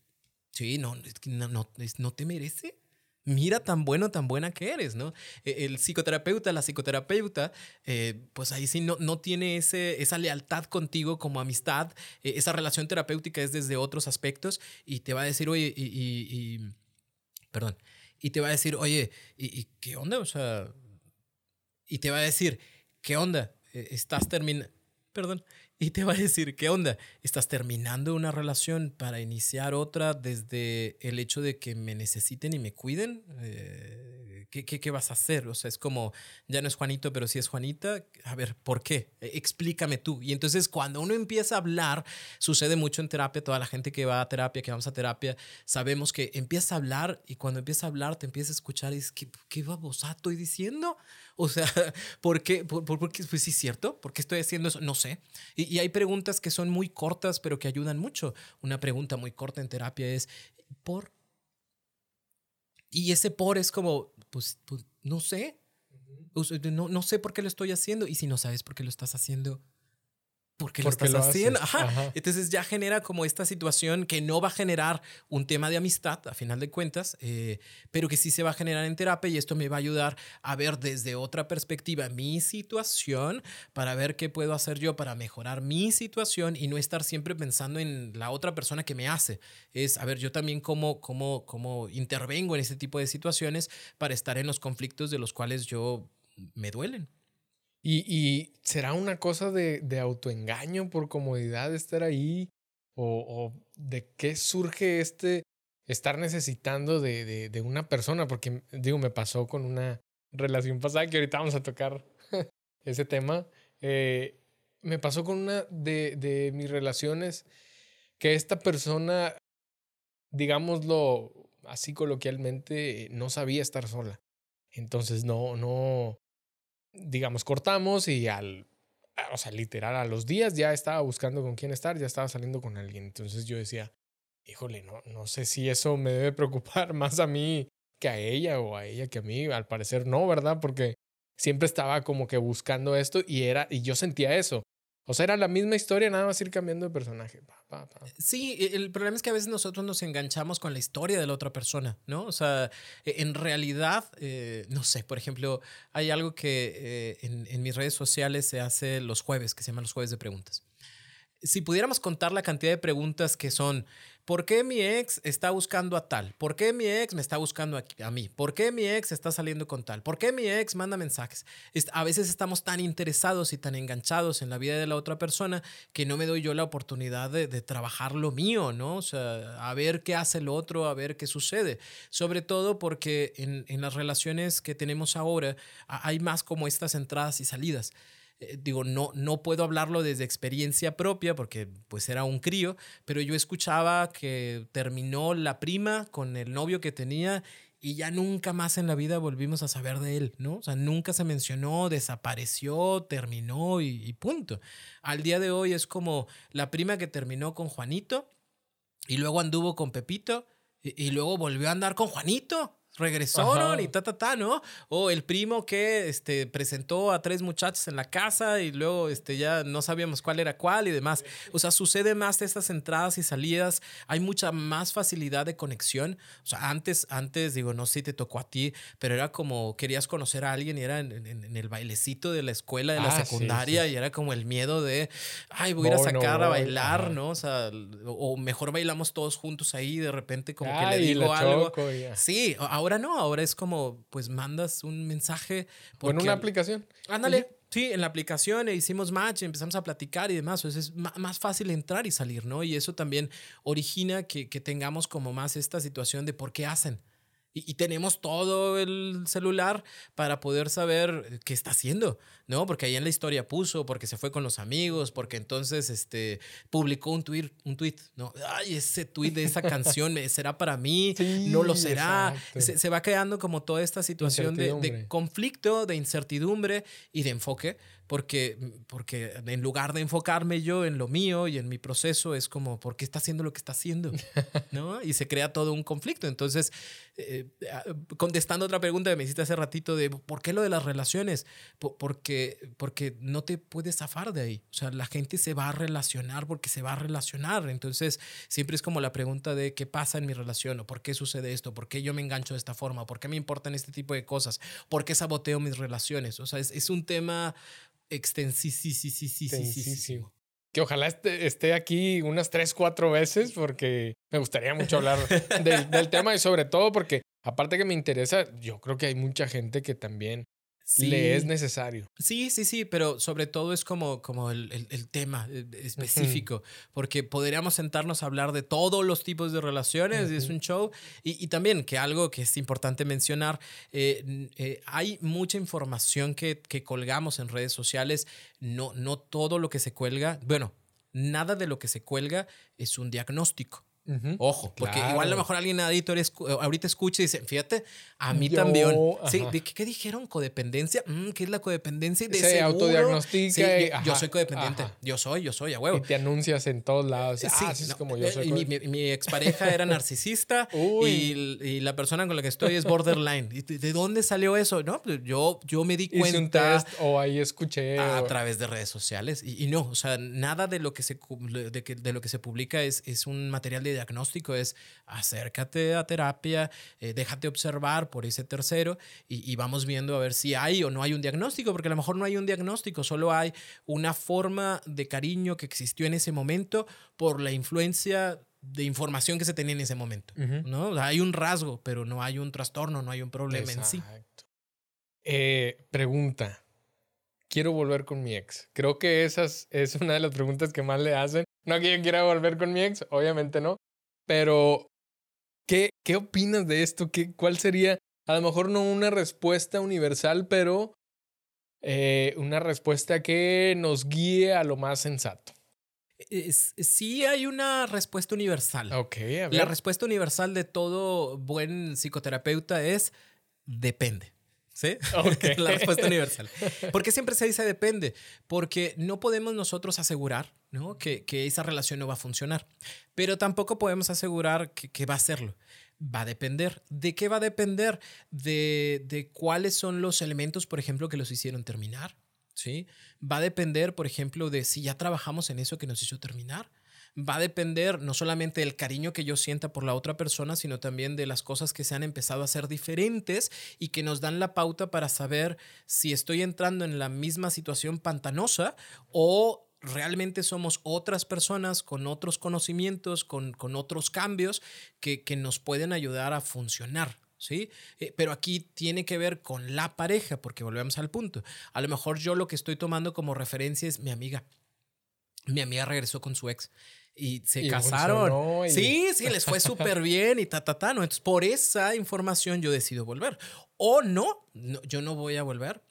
sí, no, no, no, no te merece. mira tan bueno, tan buena que eres, ¿no? E, el psicoterapeuta, la psicoterapeuta, eh, pues ahí sí no, no tiene ese, esa lealtad contigo como amistad, e, esa relación terapéutica es desde otros aspectos y te va a decir, oye, y, perdón, y te va a decir, oye, ¿y, qué onda? O sea, y te va a decir, ¿qué onda? E, estás terminando, perdón, y te va a decir, ¿qué onda? ¿Estás terminando una relación para iniciar otra desde el hecho de que me necesiten y me cuiden? Eh, ¿qué, qué, vas a hacer? O sea, es como, ya no es Juanito, pero sí es Juanita. A ver, ¿por qué? E, explícame tú. Y entonces cuando uno empieza a hablar, sucede mucho en terapia, toda la gente que va a terapia, que vamos a terapia, sabemos que empieza a hablar y cuando empieza a hablar te empieza a escuchar y dices, ¿qué, qué babosa estoy diciendo? O sea, [LAUGHS] ¿por qué? ¿Por, qué? Pues sí, cierto. ¿Por qué estoy haciendo eso? No sé. Y, hay preguntas que son muy cortas, pero que ayudan mucho. Una pregunta muy corta en terapia es, ¿por? Y ese por es como, pues, pues no sé. No, no sé por qué lo estoy haciendo. Y si no sabes por qué lo estás haciendo, porque lo estás haciendo. Entonces ya genera como esta situación que no va a generar un tema de amistad, a final de cuentas, eh, pero que sí se va a generar en terapia y esto me va a ayudar a ver desde otra perspectiva mi situación para ver qué puedo hacer yo para mejorar mi situación y no estar siempre pensando en la otra persona que me hace. Es, a ver, yo también cómo, cómo, cómo intervengo en este tipo de situaciones para estar en los conflictos de los cuales yo me duelen. Y, será una cosa de, autoengaño por comodidad de estar ahí o, de qué surge este estar necesitando de, una persona, porque digo, me pasó con una relación pasada que ahorita vamos a tocar [LAUGHS] ese tema. Eh, me pasó con una de, de mis relaciones que esta persona, digámoslo así coloquialmente, no sabía estar sola. Entonces no, no, digamos, cortamos y al, o sea, literal, a los días ya estaba buscando con quién estar, ya estaba saliendo con alguien. Entonces yo decía, híjole, no, no sé si eso me debe preocupar [LAUGHS] más a mí que a ella o a ella que a mí. Al parecer no, ¿verdad? Porque siempre estaba como que buscando esto y era, y yo sentía eso. O sea, era la misma historia, nada más ir cambiando de personaje. Sí, e, el problema es que a veces nosotros nos enganchamos con la historia de la otra persona, ¿no? O sea, e, en realidad, eh, no sé, por ejemplo, hay algo que eh, en, en mis redes sociales se hace los jueves, que se llaman los jueves de preguntas. Si pudiéramos contar la cantidad de preguntas que son, ¿Por qué mi ex está buscando a tal? ¿Por qué mi ex me está buscando a, mí? ¿Por qué mi ex está saliendo con tal? ¿Por qué mi ex manda mensajes? A veces estamos tan interesados y tan enganchados en la vida de la otra persona que no me doy yo la oportunidad de, trabajar lo mío, ¿no? O sea, a ver qué hace el otro, a ver qué sucede. Sobre todo porque en, las relaciones que tenemos ahora hay más como estas entradas y salidas. Eh, digo, no, no puedo hablarlo desde experiencia propia porque pues era un crío, pero yo escuchaba que terminó la prima con el novio que tenía y ya nunca más en la vida volvimos a saber de él, ¿no? O sea, nunca se mencionó, desapareció, terminó y, punto. Al día de hoy es como la prima que terminó con Juanito y luego anduvo con Pepito y luego volvió a andar con Juanito regresaron y ta, ta, ta, ¿no? O el primo que este, presentó a tres muchachos en la casa y luego este, ya no sabíamos cuál era cuál y demás. O sea, sucede más estas entradas y salidas, hay mucha más facilidad de conexión. O sea, antes, antes, digo, no sé si te tocó a ti, pero era como querías conocer a alguien y era en, el bailecito de la escuela, de la ah, secundaria, y era como el miedo de, ay, voy a ir a sacar a bailar, ¿no? O sea, o mejor bailamos todos juntos ahí y de repente como que le digo algo. sí, ahora no, ahora es como, pues mandas un mensaje. Por en una aplicación. Ándale. Sí, en la aplicación e hicimos match, empezamos a platicar y demás. Entonces es más fácil entrar y salir, ¿no? Y eso también origina que, que tengamos como más esta situación de por qué hacen. Y, tenemos todo el celular para poder saber qué está haciendo, ¿no? Porque ahí en la historia puso, porque se fue con los amigos, porque entonces este, publicó un tweet, un tweet, ¿no? Ay, ese tweet de esa [LAUGHS] canción será para mí, no lo será. Se, se, va creando como toda esta situación de, de, conflicto, de incertidumbre y de enfoque, porque, porque en lugar de enfocarme yo en lo mío y en mi proceso, es como, ¿por qué está haciendo lo que está haciendo? [LAUGHS] ¿No? Y se crea todo un conflicto. Entonces, eh, ah, contestando otra pregunta que me hiciste hace ratito de, ¿por qué lo de las relaciones? Porque, porque no te puedes zafar de ahí. O sea, la gente se va a relacionar porque se va a relacionar. Entonces, siempre es como la pregunta de qué pasa en mi relación o por qué sucede esto, por qué yo me engancho de esta forma, por qué me importan este tipo de cosas, por qué saboteo mis relaciones. O sea, es, es un tema extensísimo. Que ojalá esté, aquí unas tres, cuatro veces porque me gustaría mucho hablar del, [LAUGHS] tema y sobre todo porque aparte que me interesa, yo creo que hay mucha gente que también le es necesario. Sí, sí, sí, pero sobre todo es como, como el, el, tema eh, específico, porque podríamos sentarnos a hablar de todos los tipos de relaciones, es un show, y, y, también que algo que es importante mencionar, eh, eh, hay mucha información que, que colgamos en redes sociales, no, no todo lo que se cuelga, bueno, nada de lo que se cuelga es un diagnóstico. Ojo, porque igual a lo mejor alguien editor ahorita escucha y dice, fíjate, a mí también. Sí, ¿qué, dijeron? ¿Codependencia? Mm, ¿Qué es la codependencia? De Se autodiagnostica. yo soy codependiente. Yo soy, yo soy, a huevo. Y te anuncias en todos lados. Ah, así es como yo eh, soy. Mi, mi, expareja era [LAUGHS] narcisista y, y, la persona con la que estoy es borderline. ¿De dónde salió eso? No, pues yo, yo me di cuenta. un test o ahí escuché. A, través de redes sociales. Y, no, o sea, nada de lo que se, de, que, de lo que se publica es, es un material de diagnóstico es acércate a terapia, eh, déjate observar por ese tercero y, vamos viendo a ver si hay o no hay un diagnóstico, porque a lo mejor no hay un diagnóstico, solo hay una forma de cariño que existió en ese momento por la influencia de información que se tenía en ese momento. ¿no? hay un rasgo, pero no hay un trastorno, no hay un problema en sí. Eh, pregunta. Quiero volver con mi ex. Creo que esa es una de las preguntas que más le hacen. No que yo quiera volver con mi ex, obviamente no, pero, ¿qué, qué opinas de esto? ¿Qué, ¿Cuál sería, a lo mejor no una respuesta universal, pero eh, una respuesta que nos guíe a lo más sensato? sí hay una respuesta universal. Ok, La respuesta universal de todo buen psicoterapeuta es depende. ¿Sí? [LAUGHS] la respuesta universal. ¿Por qué siempre se dice depende? Porque no podemos nosotros asegurar ¿no? que, que, esa relación no va a funcionar, pero tampoco podemos asegurar que, que, va a hacerlo. Va a depender. ¿De qué va a depender? De, de cuáles son los elementos, por ejemplo, que los hicieron terminar. ¿sí? Va a depender, por ejemplo, de si ya trabajamos en eso que nos hizo terminar va a depender no solamente del cariño que yo sienta por la otra persona, sino también de las cosas que se han empezado a hacer diferentes y que nos dan la pauta para saber si estoy entrando en la misma situación pantanosa o realmente somos otras personas con otros conocimientos, con, con otros cambios que, que nos pueden ayudar a funcionar. ¿sí? Eh, pero aquí tiene que ver con la pareja, porque volvemos al punto. A lo mejor yo lo que estoy tomando como referencia es mi amiga. Mi amiga regresó con su ex y se casaron. Sí, sí, les fue [LAUGHS] súper bien y ta, ta, ta. ¿no? Entonces, por esa información yo decido volver. O no, yo no voy a volver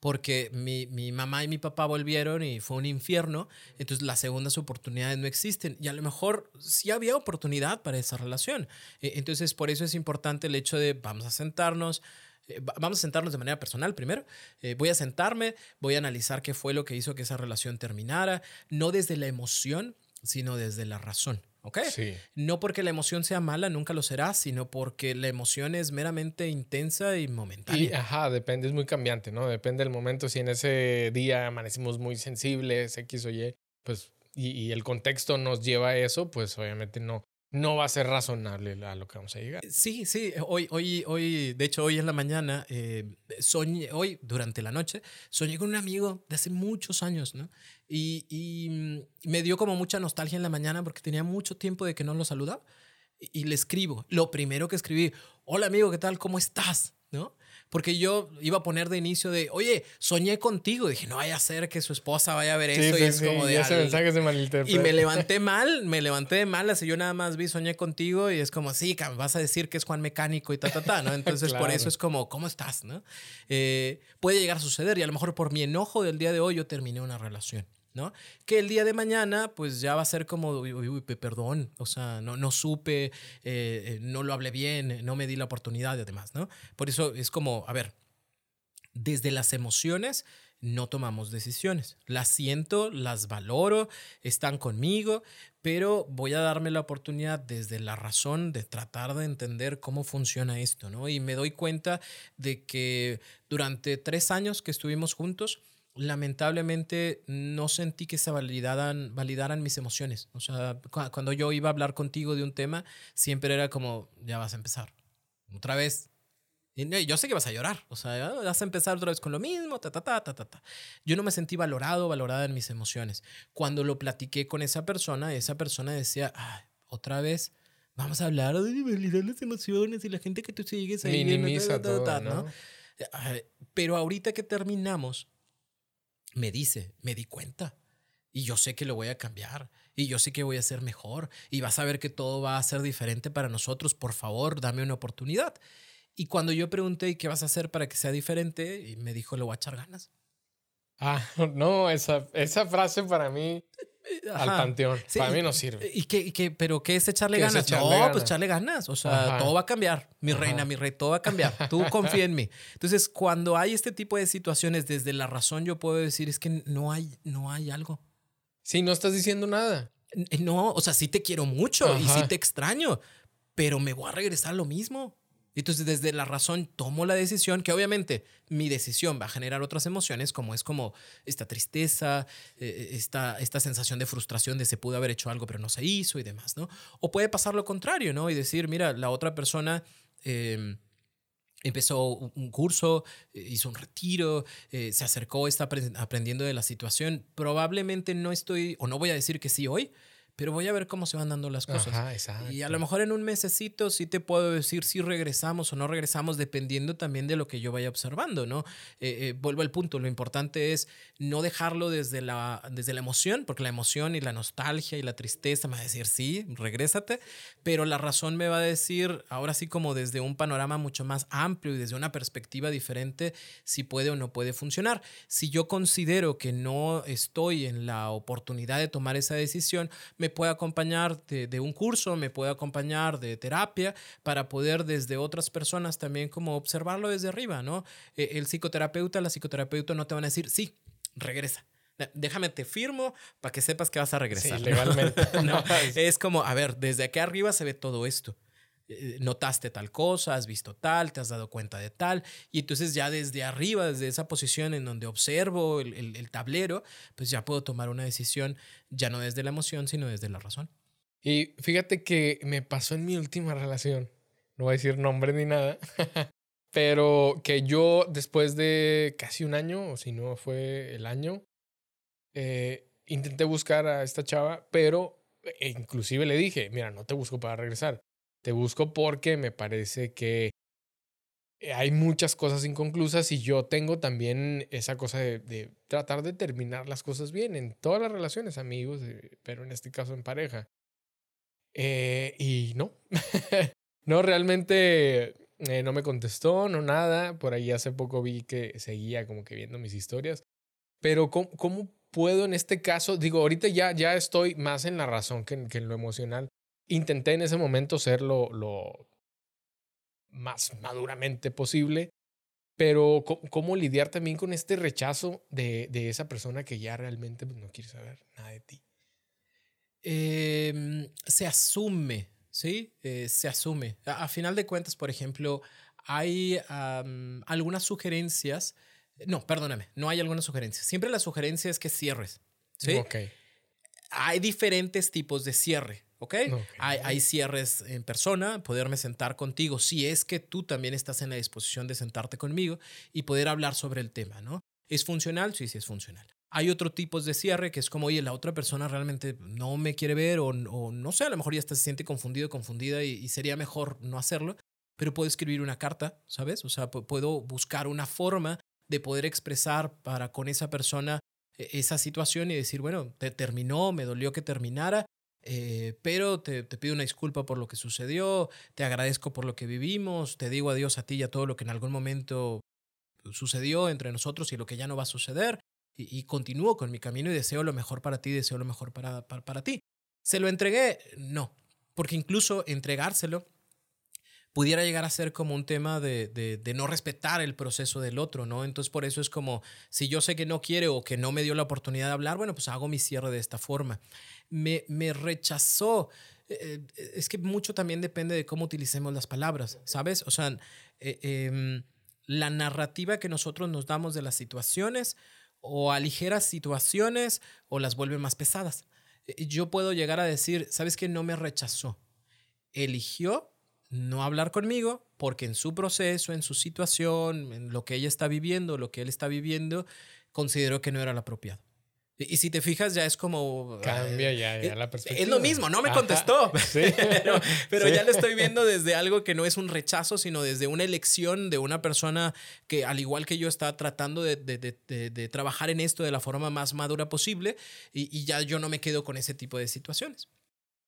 porque mi, mi, mamá y mi papá volvieron y fue un infierno. Entonces, las segundas oportunidades no existen. Y a lo mejor sí había oportunidad para esa relación. E, entonces, por eso es importante el hecho de vamos a sentarnos. Eh, vamos a sentarnos de manera personal primero. Eh, voy a sentarme, voy a analizar qué fue lo que hizo que esa relación terminara, no desde la emoción, sino desde la razón. ¿Ok? Sí. No porque la emoción sea mala, nunca lo será, sino porque la emoción es meramente intensa y momentánea. Y, ajá, depende, es muy cambiante, ¿no? Depende del momento. Si en ese día amanecimos muy sensibles, X o Y, pues, y, y el contexto nos lleva a eso, pues obviamente no, no va a ser razonable a lo que vamos a llegar. Sí, sí. Hoy, hoy, hoy, de hecho, hoy en la mañana, eh, soñé, hoy durante la noche, soñé con un amigo de hace muchos años, ¿no? Y, y mm, me dio como mucha nostalgia en la mañana porque tenía mucho tiempo de que no lo saludaba. Y, y le escribo. Lo primero que escribí, hola amigo, ¿qué tal? ¿Cómo estás? ¿No? Porque yo iba a poner de inicio de, oye, soñé contigo. Dije, no vaya a ser que su esposa vaya a ver eso. y es como de. ese mensaje se Y me levanté mal, me levanté de malas. Y yo nada más vi, soñé contigo. Y es como, sí, vas a decir que es Juan Mecánico y ta, ta, ta, ¿no? Entonces, [LAUGHS] por eso es como, ¿cómo estás, no? Eh, puede llegar a suceder. Y a lo mejor por mi enojo del día de hoy, yo terminé una relación. ¿No? Que el día de mañana, pues ya va a ser como, uy, perdón, o sea, no, no supe, eh, eh, no lo hablé bien, no me di la oportunidad y demás, ¿no? Por eso es como, a ver, desde las emociones no tomamos decisiones. Las siento, las valoro, están conmigo, pero voy a darme la oportunidad desde la razón de tratar de entender cómo funciona esto, ¿no? Y me doy cuenta de que durante tres años que estuvimos juntos, lamentablemente no sentí que se validaran, validaran mis emociones. O sea, cuando yo iba a hablar contigo de un tema, siempre era como, ya vas a empezar. Otra vez, yo sé que vas a llorar, o sea, vas a empezar otra vez con lo mismo, ta, ta, ta, ta, ta, Yo no me sentí valorado, valorada en mis emociones. Cuando lo platiqué con esa persona, esa persona decía, otra vez, vamos a hablar de validar las emociones y la gente que tú sigues ahí. Minimiza todo, ¿no? Pero ahorita que terminamos, me dice, me di cuenta. Y yo sé que lo voy a cambiar. Y yo sé que voy a ser mejor. Y vas a ver que todo va a ser diferente para nosotros. Por favor, dame una oportunidad. Y cuando yo pregunté, qué vas a hacer para que sea diferente? Me dijo, le voy a echar ganas. Ah, [LAUGHS] no, esa, esa frase para mí al panteón. para mí no sirve. ¿Y qué, qué, ¿Pero qué es echarle ganas? no, pues echarle ganas. O sea, todo va a cambiar. Mi reina, mi rey, todo va a cambiar. Tú [LAUGHS] confía en mí. Entonces, cuando hay este tipo de situaciones, desde la razón yo puedo decir es que no hay, no hay algo. Sí, no estás diciendo nada. No, o sea, sí te quiero mucho y sí te extraño, pero me voy a regresar a lo mismo. Entonces, desde la razón tomo la decisión, que obviamente mi decisión va a generar otras emociones, como es como esta tristeza, eh, esta, esta sensación de frustración de se pudo haber hecho algo pero no se hizo y demás, ¿no? O puede pasar lo contrario, ¿no? Y decir, mira, la otra persona... Em, empezó un curso, eh, hizo un retiro, eh, se acercó, está aprendiendo de la situación. Probablemente no estoy, o no voy a decir que sí hoy, pero voy a ver cómo se van dando las cosas. y a lo mejor en un mesecito sí te puedo decir si regresamos o no regresamos, dependiendo también de lo que yo vaya observando, ¿no? Eh, eh, vuelvo al punto, lo importante es no dejarlo desde la, desde la emoción, porque la emoción y la nostalgia y la tristeza me va a decir, sí, regrésate, pero la razón me va a decir, ahora sí como desde un panorama mucho más amplio y desde una perspectiva diferente, si puede o no puede funcionar. Si yo considero que no estoy en la oportunidad de tomar esa decisión, me puede acompañar de, un curso, me puede acompañar de terapia para poder desde otras personas también como observarlo desde arriba, ¿no? E, el psicoterapeuta, la psicoterapeuta no te van a decir, sí, regresa. Déjame te firmo para que sepas que vas a regresar. legalmente. [LAUGHS] no, [LAUGHS] es como, a ver, desde aquí arriba se ve todo esto. Eh, notaste tal cosa, has visto tal, te has dado cuenta de tal, y entonces ya desde arriba, desde esa posición en donde observo el, tablero, pues ya puedo tomar una decisión ya no desde la emoción, sino desde la razón. Y fíjate que me pasó en mi última relación, no voy a decir nombre ni nada, [LAUGHS] pero que yo después de casi un año, o si no fue el año, eh, intenté buscar a esta chava, pero e inclusive le dije, mira, no te busco para regresar, te busco porque me parece que eh, hay muchas cosas inconclusas y yo tengo también esa cosa de, tratar de terminar las cosas bien en todas las relaciones, amigos, eh, pero en este caso en pareja. Eh, y no, [LAUGHS] no, realmente no me contestó, no nada. Por ahí hace poco vi que seguía como que viendo mis historias. Pero ¿cómo, cómo puedo en este caso? Digo, ahorita ya, ya estoy más en la razón que en lo emocional intenté en ese momento ser lo, más maduramente posible, pero ¿cómo, lidiar también con este rechazo de, de esa persona que ya realmente pues, no quiere saber nada de ti? Em, se asume, ¿sí? Eh, se asume. A, final de cuentas, por ejemplo, hay algunas sugerencias. No, perdóname, no hay algunas sugerencias. Siempre la sugerencia es que cierres, ¿sí? Ok. Hay diferentes tipos de cierre. ¿Ok? Hay, hay, cierres en persona, poderme sentar contigo si es que tú también estás en la disposición de sentarte conmigo y poder hablar sobre el tema, ¿no? ¿Es funcional? Sí, sí es funcional. Hay otro tipo de cierre que es como, oye, la otra persona realmente no me quiere ver o, no sé, a lo mejor ya se siente confundido, confundida y, y sería mejor no hacerlo, pero puedo escribir una carta, ¿sabes? O sea, puedo buscar una forma de poder expresar para con esa persona e, esa situación y decir, bueno, te terminó, me dolió que terminara, eh, pero te, pido una disculpa por lo que sucedió, te agradezco por lo que vivimos, te digo adiós a ti y a todo lo que en algún momento sucedió entre nosotros y lo que ya no va a suceder, y, continúo con mi camino y deseo lo mejor para ti, deseo lo mejor para, para, para ti. ¿Se lo entregué? No, porque incluso entregárselo pudiera llegar a ser como un tema de, de, no respetar el proceso del otro, ¿no? Entonces por eso es como, si yo sé que no quiere o que no me dio la oportunidad de hablar, bueno, pues hago mi cierre de esta forma. Me, me rechazó. Eh, eh, es que mucho también depende de cómo utilicemos las palabras, ¿sabes? O sea, eh, em, la narrativa que nosotros nos damos de las situaciones o aligera situaciones o las vuelve más pesadas. Yo puedo llegar a decir, ¿sabes qué? No me rechazó. Eligió no hablar conmigo porque en su proceso, en su situación, en lo que ella está viviendo, lo que él está viviendo, consideró que no era lo apropiado. Y, si te fijas, ya es como... Cambia ya, ya eh, la perspectiva. Es lo mismo, no me contestó. [LAUGHS] pero, ya lo estoy viendo desde algo que no es un rechazo, sino desde una elección de una persona que, al igual que yo, está tratando de, de, de, de trabajar en esto de la forma más madura posible. Y, y, ya yo no me quedo con ese tipo de situaciones.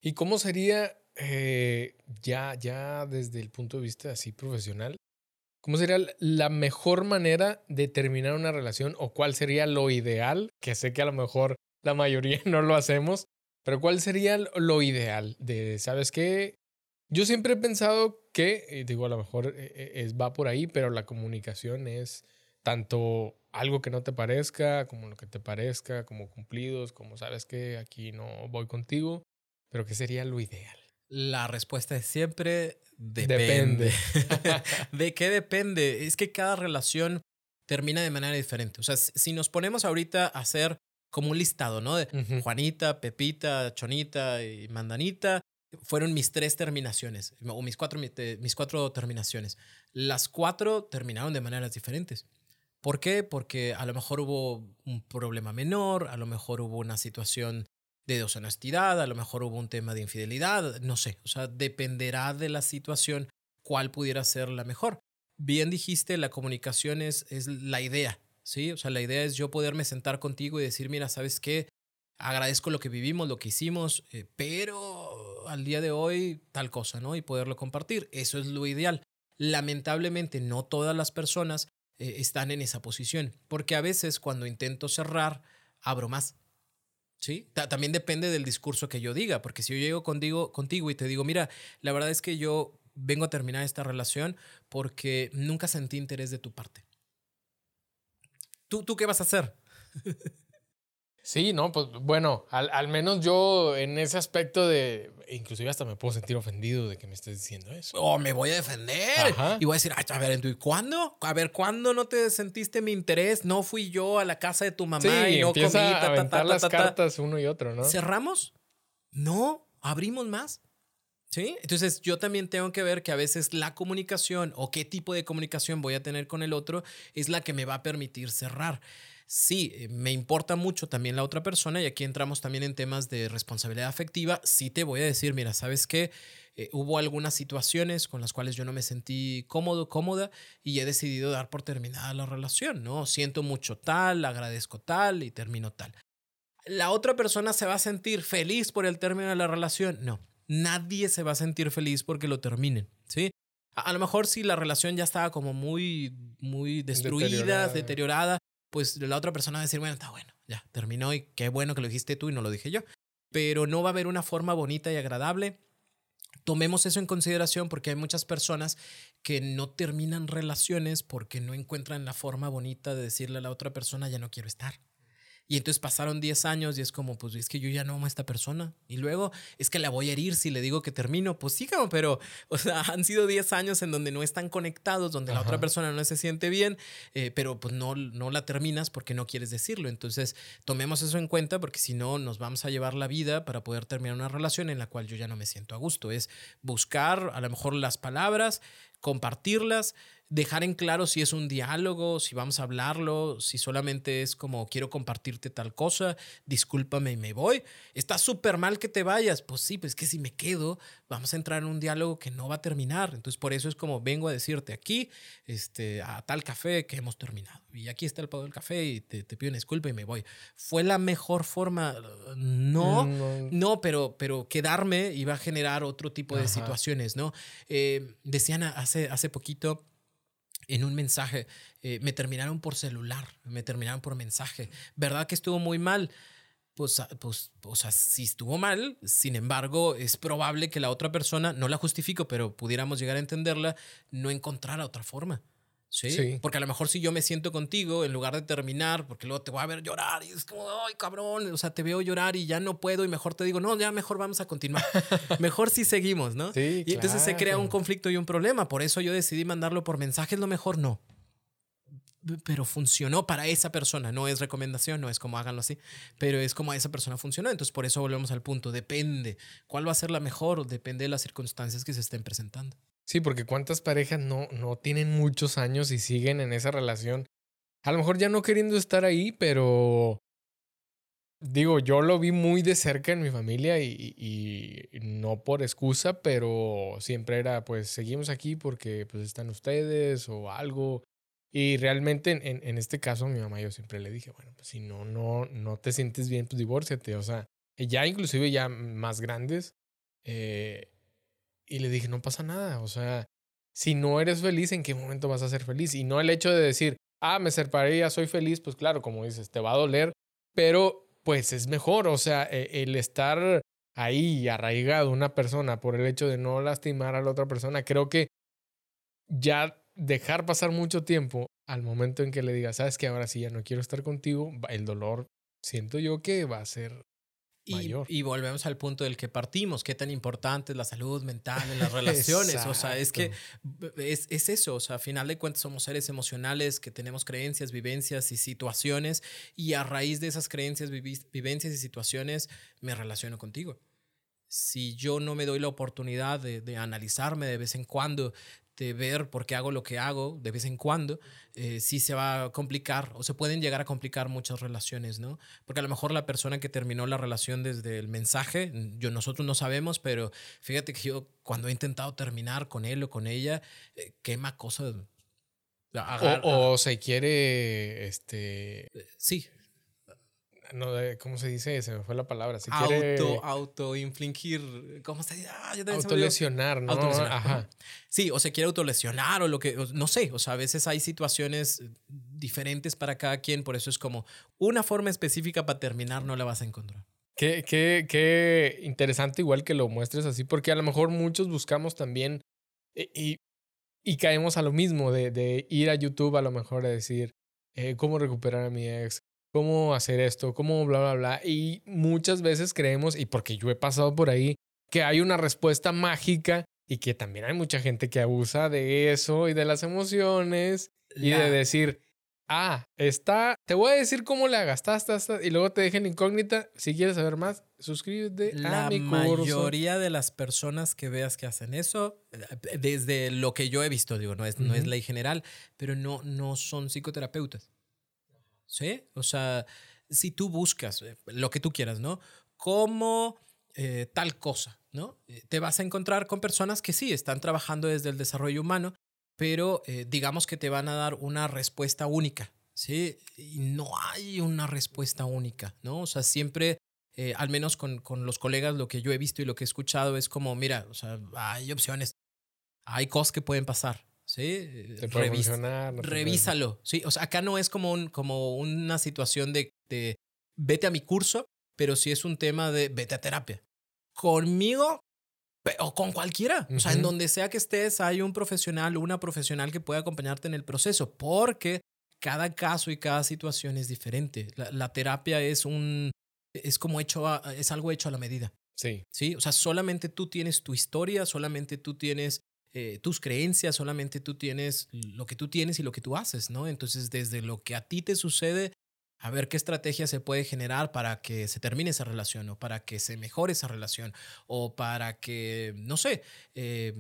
¿Y cómo sería eh, ya, ya desde el punto de vista así profesional, ¿cómo sería la mejor manera de terminar una relación o cuál sería lo ideal? Que sé que a lo mejor la mayoría [LAUGHS] no lo hacemos, pero ¿cuál sería lo ideal? De, ¿sabes qué? Yo siempre he pensado que, digo, a lo mejor eh, es, va por ahí, pero la comunicación es tanto algo que no te parezca, como lo que te parezca, como cumplidos, como sabes que aquí no voy contigo, pero ¿qué sería lo ideal? La respuesta es siempre depende. [LAUGHS] ¿De qué depende? Es que cada relación termina de manera diferente. O sea, si nos ponemos ahorita a hacer como un listado, ¿no? De Juanita, Pepita, Chonita y Mandanita, fueron mis tres terminaciones, o mis cuatro, mis cuatro terminaciones. Las cuatro terminaron de maneras diferentes. ¿Por qué? Porque a lo mejor hubo un problema menor, a lo mejor hubo una situación de deshonestidad, a lo mejor hubo un tema de infidelidad, no sé, o sea, dependerá de la situación cuál pudiera ser la mejor. Bien dijiste, la comunicación es, es la idea, ¿sí? O sea, la idea es yo poderme sentar contigo y decir, mira, ¿sabes qué? Agradezco lo que vivimos, lo que hicimos, eh, pero al día de hoy tal cosa, ¿no? Y poderlo compartir. Eso es lo ideal. Lamentablemente, no todas las personas eh, están en esa posición, porque a veces cuando intento cerrar, abro más. ¿Sí? también depende del discurso que yo diga, porque si yo llego contigo, contigo y te digo, mira, la verdad es que yo vengo a terminar esta relación porque nunca sentí interés de tu parte. ¿Tú, tú qué vas a hacer? [LAUGHS] Sí, no, pues bueno, al, menos yo en ese aspecto de, inclusive hasta me puedo sentir ofendido de que me estés diciendo eso. O oh, me voy a defender y voy a decir, a ver, ¿y cuándo? A ver, ¿cuándo no te sentiste mi interés? No fui yo a la casa de tu mamá y no comí. A aventar las cartas uno y otro, ¿no? ¿Cerramos? No, abrimos más. ¿Sí? Entonces yo también tengo que ver que a veces la comunicación o qué tipo de comunicación voy a tener con el otro es la que me va a permitir cerrar sí, eh, me importa mucho también la otra persona y aquí entramos también en temas de responsabilidad afectiva, sí te voy a decir, mira, ¿sabes qué? Eh, hubo algunas situaciones con las cuales yo no me sentí cómodo, cómoda y he decidido dar por terminada la relación, ¿no? Siento mucho tal, agradezco tal y termino tal. ¿La otra persona se va a sentir feliz por el término de la relación? No, nadie se va a sentir feliz porque lo terminen, ¿sí? A, lo mejor si la relación ya estaba como muy, muy destruida, deteriorada pues la otra persona va a decir, bueno, está bueno, ya terminó y qué bueno que lo dijiste tú y no lo dije yo. Pero no va a haber una forma bonita y agradable. Tomemos eso en consideración porque hay muchas personas que no terminan relaciones porque no encuentran la forma bonita de decirle a la otra persona, ya no quiero estar. Y entonces pasaron 10 años y es como, pues es que yo ya no amo a esta persona. Y luego es que la voy a herir si le digo que termino. Pues sí, pero, [LAUGHS] o sea, han sido 10 años en donde no están conectados, donde la otra persona no se siente bien, eh, pero pues no, no la terminas porque no quieres decirlo. Entonces, tomemos eso en cuenta porque si no, nos vamos a llevar la vida para poder terminar una relación en la cual yo ya no me siento a gusto. Es buscar a lo mejor las palabras, compartirlas dejar en claro si es un diálogo, si vamos a hablarlo, si solamente es como quiero compartirte tal cosa, discúlpame y me voy. Está súper mal que te vayas. Pues sí, pues que si me quedo, vamos a entrar en un diálogo que no va a terminar. Entonces por eso es como vengo a decirte aquí, este, a tal café que hemos terminado. Y aquí está el pago del café y te, pido una disculpa y me voy. ¿Fue la mejor forma? No, no, pero, pero quedarme iba a generar otro tipo de situaciones, ¿no? Eh, decían hace, hace poquito en un mensaje, eh, me terminaron por celular, me terminaron por mensaje. ¿Verdad que estuvo muy mal? pues, pues, o sea, si estuvo mal, sin embargo, es probable que la otra persona, no la justifico, pero pudiéramos llegar a entenderla, no encontrara otra forma. ¿Sí? Porque a lo mejor si yo me siento contigo, en lugar de terminar, porque luego te voy a ver llorar y es como, ay, cabrón, o sea, te veo llorar y ya no puedo y mejor te digo, no, ya mejor vamos a continuar. [LAUGHS] mejor si seguimos, ¿no? Sí, y entonces se crea un conflicto y un problema. Por eso yo decidí mandarlo por mensajes, lo mejor no pero funcionó para esa persona. No es recomendación, no es como háganlo así, pero es como a esa persona funcionó. Entonces, por eso volvemos al punto. Depende. ¿Cuál va a ser la mejor? Depende de las circunstancias que se estén presentando. Sí, porque cuántas parejas no, no tienen muchos años y siguen en esa relación. A lo mejor ya no queriendo estar ahí, pero digo, yo lo vi muy de cerca en mi familia y, y, no por excusa, pero siempre era, pues seguimos aquí porque pues están ustedes o algo. Y realmente en, en, este caso mi mamá yo siempre le dije, bueno, pues si no, no, no te sientes bien, pues divórciate. O sea, ya inclusive ya más grandes. Eh, y le dije, no pasa nada. O sea, si no eres feliz, ¿en qué momento vas a ser feliz? Y no el hecho de decir, ah, me separé, ya soy feliz, pues claro, como dices, te va a doler, pero pues es mejor. O sea, e, el estar ahí arraigado una persona por el hecho de no lastimar a la otra persona, creo que ya dejar pasar mucho tiempo al momento en que le digas, sabes que ahora sí ya no quiero estar contigo, el dolor siento yo que va a ser mayor. Y, volvemos al punto del que partimos, qué tan importante es la salud mental en las relaciones. o sea, es que es, es, eso, o sea, a final de cuentas somos seres emocionales que tenemos creencias, vivencias y situaciones y a raíz de esas creencias, vivencias y situaciones me relaciono contigo si yo no me doy la oportunidad de, de, analizarme de vez en cuando, de ver por qué hago lo que hago de vez en cuando, eh, sí se va a complicar o se pueden llegar a complicar muchas relaciones, ¿no? Porque a lo mejor la persona que terminó la relación desde el mensaje, yo nosotros no sabemos, pero fíjate que yo cuando he intentado terminar con él o con ella, eh, quema cosas. o, o, se quiere, este... Eh, sí, no, ¿cómo se dice? Se me fue la palabra. auto, auto infligir, ¿cómo se dice? Ah, autolesionar, ¿no? Ajá. Sí, o se quiere autolesionar o lo que, no sé, o sea, a veces hay situaciones diferentes para cada quien, por eso es como una forma específica para terminar no la vas a encontrar. Qué, qué, qué interesante igual que lo muestres así, porque a lo mejor muchos buscamos también eh, y, y caemos a lo mismo de, de, ir a YouTube a lo mejor a decir eh, cómo recuperar a mi ex, cómo hacer esto, cómo bla, bla, bla. Y muchas veces creemos, y porque yo he pasado por ahí, que hay una respuesta mágica y que también hay mucha gente que abusa de eso y de las emociones y de decir, ah, está, te voy a decir cómo le hagas, y luego te dejen incógnita. Si quieres saber más, suscríbete La a mi curso. mayoría de las personas que veas que hacen eso, desde lo que yo he visto, digo, no es, no es ley general, pero no, no son psicoterapeutas. ¿Sí? O sea, si tú buscas eh, lo que tú quieras, ¿no? Como eh, tal cosa, ¿no? Eh, te vas a encontrar con personas que sí, están trabajando desde el desarrollo humano, pero digamos que te van a dar una respuesta única, ¿sí? Y no hay una respuesta única, ¿no? O sea, siempre, al menos con, con los colegas, lo que yo he visto y lo que he escuchado es como, mira, o sea, hay opciones, hay cosas que pueden pasar, ¿sí? Te puede funcionar, revísalo, ¿sí? O sea, acá no es como, un, como una situación de, de vete a mi curso, pero sí es un tema de vete a terapia. Conmigo o con cualquiera. O sea, en donde sea que estés, hay un profesional o una profesional que pueda acompañarte en el proceso, porque cada caso y cada situación es diferente. La, la terapia es un, es como hecho, a, es algo hecho a la medida. Sí. Sí, o sea, solamente tú tienes tu historia, solamente tú tienes eh, tus creencias, solamente tú tienes lo que tú tienes y lo que tú haces, ¿no? Entonces, desde lo que a ti te sucede, a ver qué estrategia se puede generar para que se termine esa relación o para que se mejore esa relación o para que, no sé, eh,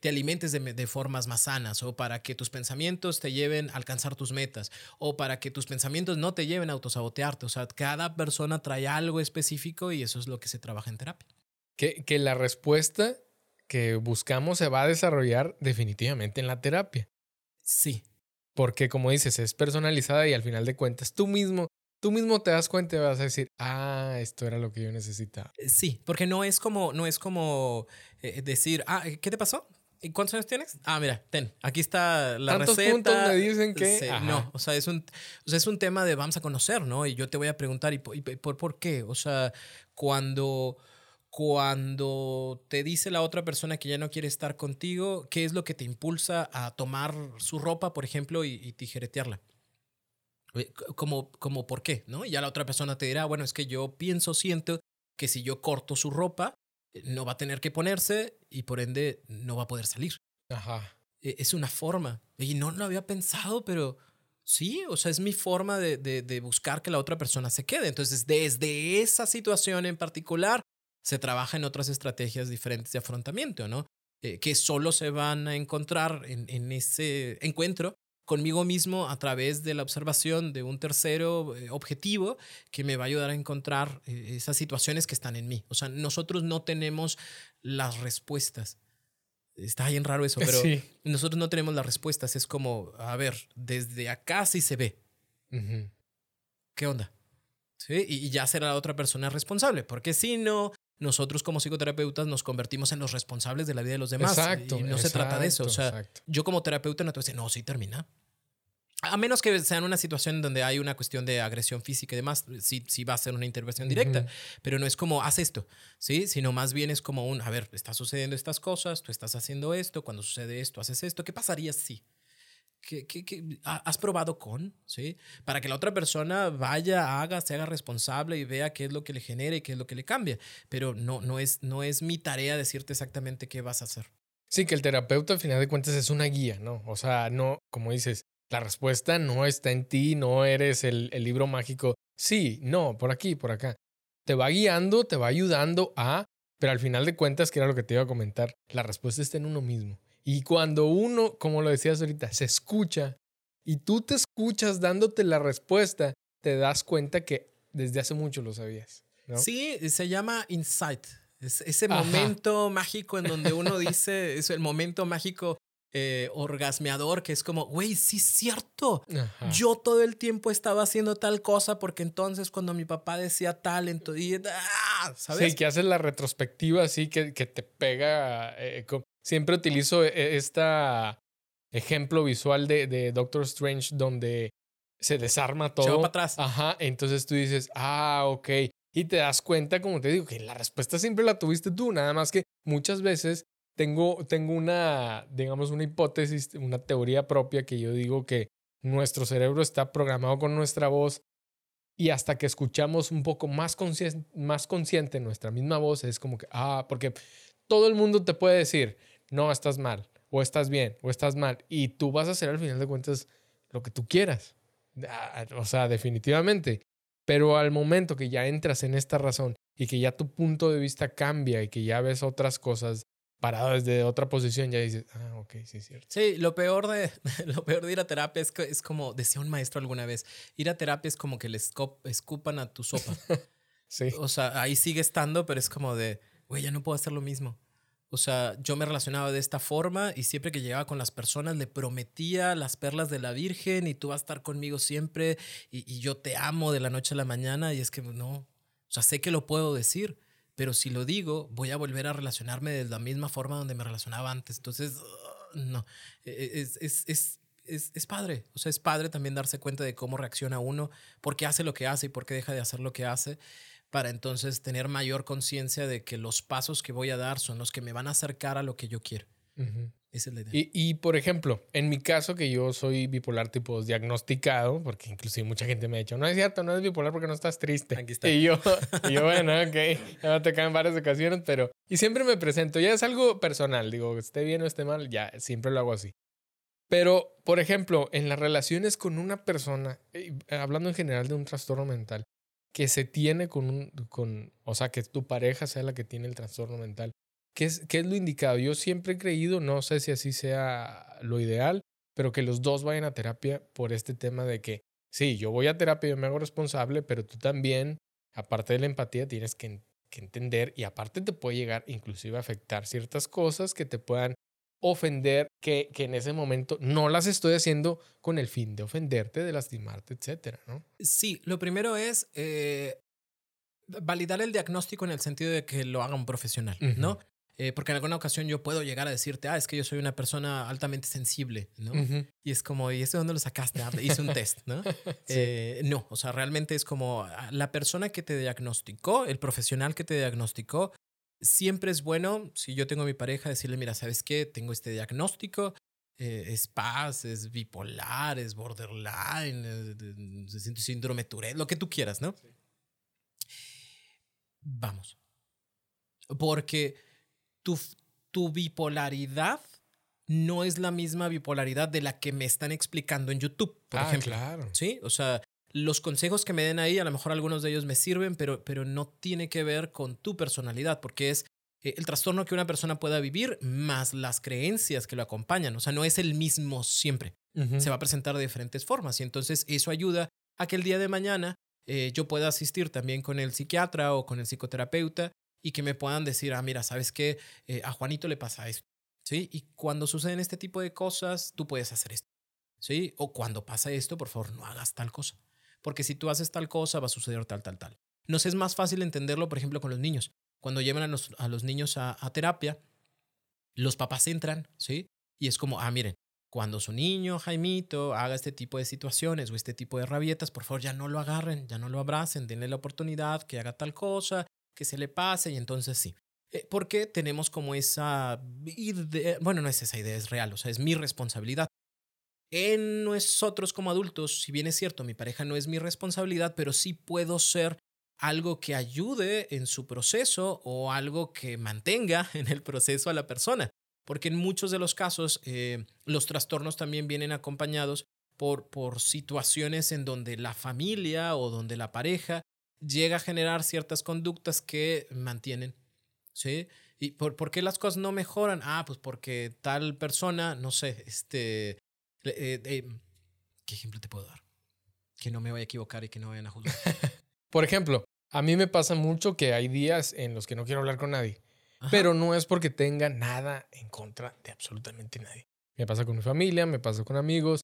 te alimentes de, de, formas más sanas o para que tus pensamientos te lleven a alcanzar tus metas o para que tus pensamientos no te lleven a autosabotearte. O sea, cada persona trae algo específico y eso es lo que se trabaja en terapia. Que, que la respuesta que buscamos se va a desarrollar definitivamente en la terapia. Sí. Porque como dices, es personalizada y al final de cuentas tú mismo, tú mismo te das cuenta y vas a decir, ah, esto era lo que yo necesitaba. Eh, sí, porque no es como, no es como eh, decir, ah, ¿qué te pasó? ¿Y cuántos años tienes? Ah, mira, ten, aquí está la Tantos receta. puntos me dicen que- no, o sea, es un, o sea, es un tema de vamos a conocer, ¿no? Y yo te voy a preguntar, ¿y, po- y por, por qué? O sea, cuando, cuando te dice la otra persona que ya no quiere estar contigo, ¿qué es lo que te impulsa a tomar su ropa, por ejemplo, y, y tijeretearla? Como, como por qué, ¿no? Y ya la otra persona te dirá, bueno, es que yo pienso, siento que si yo corto su ropa, eh, no va a tener que ponerse y por ende no va a poder salir. Ajá. E- Es una forma. Y no lo había pensado, pero sí, o sea, es mi forma de, de- de buscar que la otra persona se quede. Entonces, desde esa situación en particular, se trabaja en otras estrategias diferentes de afrontamiento, ¿no? Eh, que solo se van a encontrar en, en ese encuentro conmigo mismo a través de la observación de un tercero eh, objetivo que me va a ayudar a encontrar eh, esas situaciones que están en mí. O sea, nosotros no tenemos las respuestas. Está bien raro eso, [LAUGHS] pero sí. nosotros no tenemos las respuestas. Es como, a ver, desde acá sí se ve. Ujú. ¿Qué onda? ¿Sí? Y, y ya será la otra persona responsable, porque si no, nosotros como psicoterapeutas nos convertimos en los responsables de la vida de los demás. Exacto. Y no se trata de eso. O sea, exacto. yo como terapeuta no te voy a decir, no, sí termina. A menos que sea en una situación donde hay una cuestión de agresión física y demás, sí, sí va a ser una intervención directa, pero no es como, haz esto, ¿sí? Sino más bien es como un, a ver, está sucediendo estas cosas, tú estás haciendo esto, cuando sucede esto, haces esto, ¿qué pasaría si? ¿Qué, qué- qué- ha- ¿Has probado con? ¿Sí? Para que la otra persona vaya, haga, se haga responsable y vea qué es lo que le genera y qué es lo que le cambia. Pero no, no, es, no es mi tarea decirte exactamente qué vas a hacer. Sí, que el terapeuta al final de cuentas es una guía, ¿no? O sea, no, como dices, la respuesta no está en ti, no eres el, el libro mágico. Sí, no, por aquí, por acá. Te va guiando, te va ayudando a, pero al final de cuentas, que era lo que te iba a comentar, la respuesta está en uno mismo. Y cuando uno, como lo decías ahorita, se escucha y tú te escuchas dándote la respuesta, te das cuenta que desde hace mucho lo sabías. ¿no? Sí, se llama insight. Es ese Ajá. momento mágico en donde uno dice, es el momento mágico eh, orgasmeador, que es como, güey, sí es cierto. Ajá. Yo todo el tiempo estaba haciendo tal cosa porque entonces cuando mi papá decía tal, entonces, ¡ah! ¿sabes? Sí, que haces la retrospectiva así que, que te pega. eh, siempre utilizo esta ejemplo visual de, de Doctor Strange donde se desarma Se va todo. para atrás. Ajá, entonces tú dices, ah, ok. Y te das cuenta, como te digo, que la respuesta siempre la tuviste tú, nada más que muchas veces tengo, tengo una, digamos, una hipótesis, una teoría propia que yo digo que nuestro cerebro está programado con nuestra voz y hasta que escuchamos un poco más, conscien- más consciente nuestra misma voz, es como que, ah, porque todo el mundo te puede decir, no, estás mal, o estás bien, o estás mal, y tú vas a hacer al final de cuentas lo que tú quieras. Ah, O sea, definitivamente. Pero al momento que ya entras en esta razón y que ya tu punto de vista cambia y que ya ves otras cosas parado desde otra posición, ya dices, ah, ok, sí es cierto. Sí, lo peor de, [LAUGHS] lo peor de ir a terapia es, que- es como, decía un maestro alguna vez, ir a terapia es como que le escupan a tu sopa. [LAUGHS] Sí. O sea, ahí sigue estando, pero es como de, güey, ya no puedo hacer lo mismo. O sea, yo me relacionaba de esta forma y siempre que llegaba con las personas le prometía las perlas de la Virgen y tú vas a estar conmigo siempre y, yo te amo de la noche a la mañana y es que no, o sea, sé que lo puedo decir, pero si lo digo voy a volver a relacionarme de la misma forma donde me relacionaba antes. Entonces, no, E- es, es, es, es, es padre, o sea, es padre también darse cuenta de cómo reacciona uno, por qué hace lo que hace y por qué deja de hacer lo que hace para entonces tener mayor conciencia de que los pasos que voy a dar son los que me van a acercar a lo que yo quiero. Ujú. Esa es la idea. Y, y, por ejemplo, en mi caso, que yo soy bipolar tipo diagnosticado, porque inclusive mucha gente me ha dicho, no es cierto, no es bipolar porque no estás triste. Aquí está. Y yo, y yo [LAUGHS] bueno, ok, me ha tocado en varias ocasiones, pero... Y siempre me presento, ya es algo personal, digo, esté bien o esté mal, ya, siempre lo hago así. Pero, por ejemplo, en las relaciones con una persona, eh, hablando en general de un trastorno mental, que se tiene con un, con, o sea, que tu pareja sea la que tiene el trastorno mental, ¿qué es, qué es lo indicado? Yo siempre he creído, no sé si así sea lo ideal, pero que los dos vayan a terapia por este tema de que, sí, yo voy a terapia, yo me hago responsable, pero tú también, aparte de la empatía, tienes que, que entender y aparte te puede llegar inclusive a afectar ciertas cosas que te puedan ofender, que, que en ese momento no las estoy haciendo con el fin de ofenderte, de lastimarte, etcétera, ¿no? Sí, lo primero es eh, validar el diagnóstico en el sentido de que lo haga un profesional. ¿no? Eh, porque en alguna ocasión yo puedo llegar a decirte, ah, es que yo soy una persona altamente sensible, ¿no? Y es como, ¿y eso dónde lo sacaste? Ah, hice un test, ¿no? [LAUGHS] Eh, no, o sea, realmente es como ah, la persona que te diagnosticó, el profesional que te diagnosticó, siempre es bueno, si yo tengo a mi pareja, decirle, mira, ¿sabes qué? Tengo este diagnóstico, eh, es paz, es bipolar, es borderline, se siente síndrome Tourette, lo que tú quieras, ¿no? Vamos. Porque tu, tu bipolaridad no es la misma bipolaridad de la que me están explicando en YouTube, por ah, ejemplo. Claro. Sí, o sea, los consejos que me den ahí, a lo mejor algunos de ellos me sirven, pero, pero no tiene que ver con tu personalidad, porque es eh, el trastorno que una persona pueda vivir más las creencias que lo acompañan. O sea, no es el mismo siempre. Se va a presentar de diferentes formas y entonces eso ayuda a que el día de mañana eh, yo pueda asistir también con el psiquiatra o con el psicoterapeuta y que me puedan decir, ah, mira, ¿sabes qué? Eh, a Juanito le pasa esto. ¿Sí? Y cuando suceden este tipo de cosas, tú puedes hacer esto. ¿Sí? O cuando pasa esto, por favor, no hagas tal cosa. Porque si tú haces tal cosa, va a suceder tal, tal, tal. Nos es más fácil entenderlo, por ejemplo, con los niños. Cuando llevan a los, niños a, a terapia, los papás entran, ¿sí? Y es como, ah, miren, cuando su niño, Jaimito, haga este tipo de situaciones o este tipo de rabietas, por favor ya no lo agarren, ya no lo abracen, denle la oportunidad que haga tal cosa, que se le pase y entonces sí. Eh, porque tenemos como esa idea, bueno, no es esa idea, es real, o sea, es mi responsabilidad. En nosotros como adultos, si bien es cierto, mi pareja no es mi responsabilidad, pero sí puedo ser algo que ayude en su proceso o algo que mantenga [LAUGHS] en el proceso a la persona. Porque en muchos de los casos eh, los trastornos también vienen acompañados por, por situaciones en donde la familia o donde la pareja llega a generar ciertas conductas que mantienen. ¿Sí? ¿Y por, por qué las cosas no mejoran? Ah, pues porque tal persona, no sé, este... Eh, eh, ¿Qué ejemplo te puedo dar? Que no me vaya a equivocar y que no vayan a juzgar. [LAUGHS] por ejemplo, a mí me pasa mucho que hay días en los que no quiero hablar con nadie. Pero no es porque tenga nada en contra de absolutamente nadie. Me pasa con mi familia, me pasa con amigos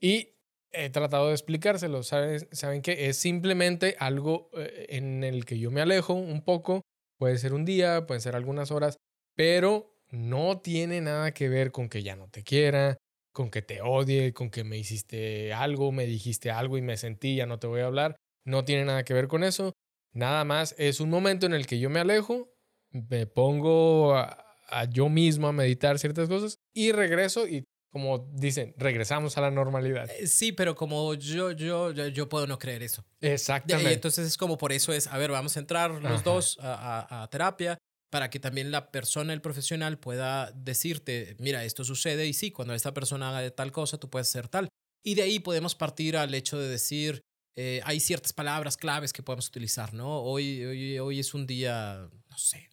y he tratado de explicárselo. ¿Saben, ¿Saben que es simplemente algo eh, en el que yo me alejo un poco? Puede ser un día, pueden ser algunas horas, pero no tiene nada que ver con que ya no te quiera, con que te odie, con que me hiciste algo, me dijiste algo y me sentí, ya no te voy a hablar. No tiene nada que ver con eso. Nada más es un momento en el que yo me alejo, me pongo a, yo mismo a meditar ciertas cosas y regreso y como dicen, regresamos a la normalidad. Eh, sí, pero como yo, yo, yo, puedo no creer eso. Exactamente. Y entonces es como por eso es, a ver, vamos a entrar los dos a, terapia para que también la persona, el profesional, pueda decirte, mira, esto sucede y sí, cuando esta persona haga tal cosa, tú puedes hacer tal. Y de ahí podemos partir al hecho de decir, eh, hay ciertas palabras claves que podemos utilizar, ¿no? Hoy, hoy, hoy es un día, no sé,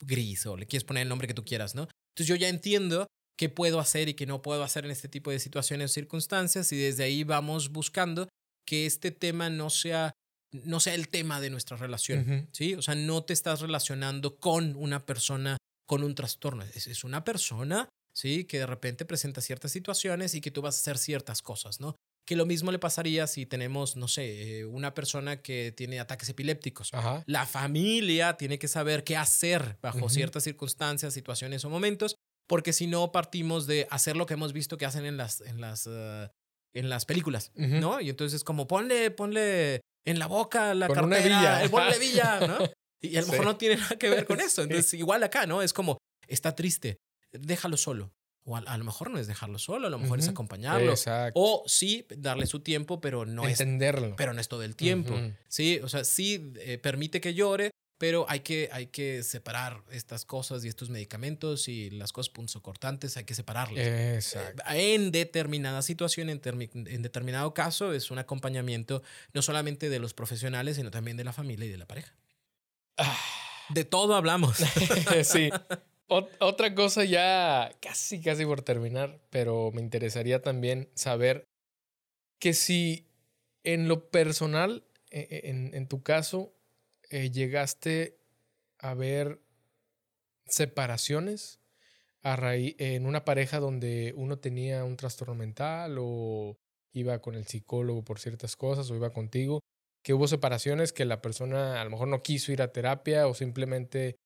gris o le quieres poner el nombre que tú quieras, ¿no? Entonces yo ya entiendo qué puedo hacer y qué no puedo hacer en este tipo de situaciones o circunstancias y desde ahí vamos buscando que este tema no sea no sea el tema de nuestra relación, ¿sí? O sea, no te estás relacionando con una persona con un trastorno, es, es una persona, ¿sí? Que de repente presenta ciertas situaciones y que tú vas a hacer ciertas cosas, ¿no? Que lo mismo le pasaría si tenemos, no sé, eh, una persona que tiene ataques epilépticos. La familia tiene que saber qué hacer bajo ciertas circunstancias, situaciones o momentos, porque si no partimos de hacer lo que hemos visto que hacen en las, en las, eh, en las películas, ¿no? Y entonces como ponle, ponle en la boca la cartera, villa. ponle villa, ¿no? Y a lo [LAUGHS] mejor no tiene nada que ver con [LAUGHS] eso. Entonces, igual acá, ¿no? Es como, está triste, déjalo solo. O a, lo mejor no es dejarlo solo, a lo mejor es acompañarlo. Exacto. O sí, darle su tiempo, pero no Entenderlo. es. Pero no es todo el tiempo. Sí, o sea, sí eh, permite que llore, pero hay que, hay que separar estas cosas y estos medicamentos y las cosas punzocortantes, hay que separarlas. Exacto. en determinada situación, en, en, determinado caso, es un acompañamiento no solamente de los profesionales, sino también de la familia y de la pareja. Ah. De todo hablamos. [LAUGHS] sí [LAUGHS] otra cosa ya casi, casi por terminar, pero me interesaría también saber que si en lo personal, e, e, en, tu caso, eh, llegaste a ver separaciones a raíz, en una pareja donde uno tenía un trastorno mental o iba con el psicólogo por ciertas cosas o iba contigo, que hubo separaciones que la persona a lo mejor no quiso ir a terapia o simplemente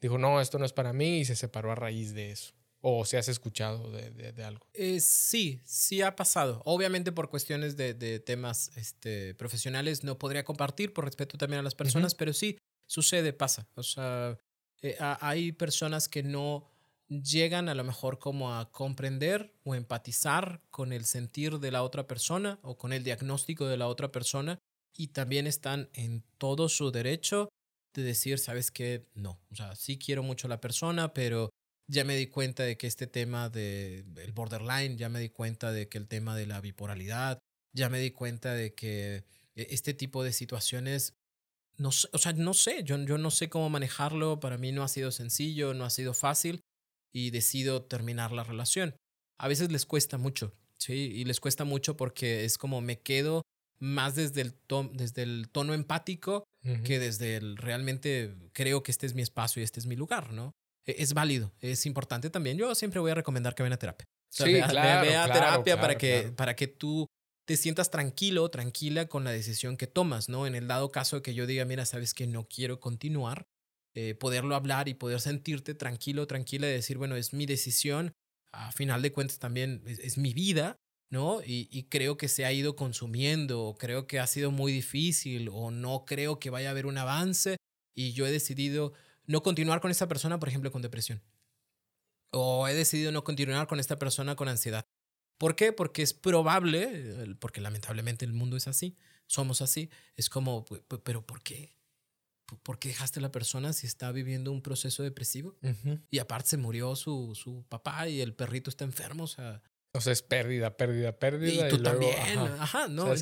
dijo, no, esto no es para mí y se separó a raíz de eso. ¿O se has escuchado de, algo? Eh, sí, sí ha pasado. Obviamente por cuestiones de, temas este, profesionales no podría compartir por respeto también a las personas, pero sí, sucede, pasa. O sea, eh, hay personas que no llegan a lo mejor como a comprender o empatizar con el sentir de la otra persona o con el diagnóstico de la otra persona y también están en todo su derecho de decir, sabes que no, o sea, sí quiero mucho a la persona, pero ya me di cuenta de que este tema del borderline, ya me di cuenta de que el tema de la bipolaridad, ya me di cuenta de que e, este tipo de situaciones, no, o sea, no sé, yo, yo no sé cómo manejarlo, para mí no ha sido sencillo, no ha sido fácil y decido terminar la relación. A veces les cuesta mucho, ¿sí? Y les cuesta mucho porque es como me quedo más desde el, desde el tono empático que desde el realmente creo que este es mi espacio y este es mi lugar, ¿no? E, es válido, es importante también. Yo siempre voy a recomendar que vayan a terapia. sí, claro, ve, a terapia para, que, para que tú te sientas tranquilo, tranquila con la decisión que tomas, ¿no? En el dado caso de que yo diga, mira, sabes que no quiero continuar, eh, poderlo hablar y poder sentirte tranquilo, tranquila y decir, bueno, es mi decisión, a final de cuentas también es, mi vida, ¿no? Y, y, creo que se ha ido consumiendo, o creo que ha sido muy difícil, o no creo que vaya a haber un avance, y yo he decidido no continuar con esta persona, por ejemplo, con depresión. O he decidido no continuar con esta persona con ansiedad. ¿Por qué? Porque es probable, porque lamentablemente el mundo es así, somos así, es como, pero ¿por qué? ¿Por qué dejaste a la persona si está viviendo un proceso depresivo? Y aparte se murió su, su papá y el perrito está enfermo, o sea, o sea, es pérdida, pérdida, pérdida. Y tú también. Ajá, no. no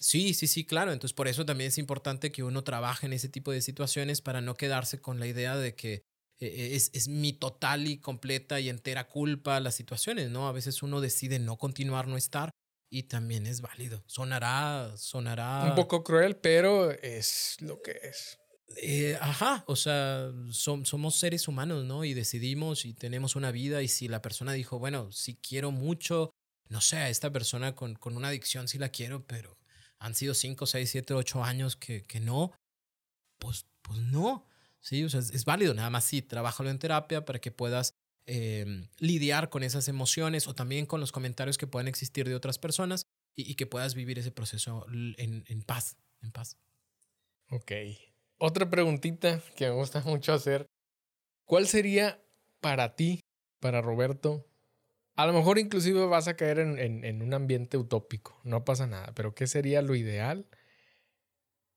Sí, sí, sí, claro. Entonces, por eso también es importante que uno trabaje en ese tipo de situaciones para no quedarse con la idea de que eh, eh, es, es, mi total y completa y entera culpa las situaciones, ¿no? A veces uno decide no continuar, no estar y también es válido. Sonará, sonará. Un poco cruel, pero es lo que es. Eh, ajá, o sea, somos seres humanos, ¿no? Y decidimos y tenemos una vida y si la persona dijo, bueno, si quiero mucho, no sé, a esta persona con, con una adicción sí la quiero, pero han sido 5, 6, 7, 8 años que, que no, pues, pues no, sí, o sea, es, válido, nada más sí, trabájalo en terapia para que puedas em, lidiar con esas emociones o también con los comentarios que puedan existir de otras personas y, y que puedas vivir ese proceso en, en paz, en paz. Ok, otra preguntita que me gusta mucho hacer. ¿Cuál sería para ti, para Roberto? A lo mejor inclusive vas a caer en, un ambiente utópico, no pasa nada, pero ¿qué sería lo ideal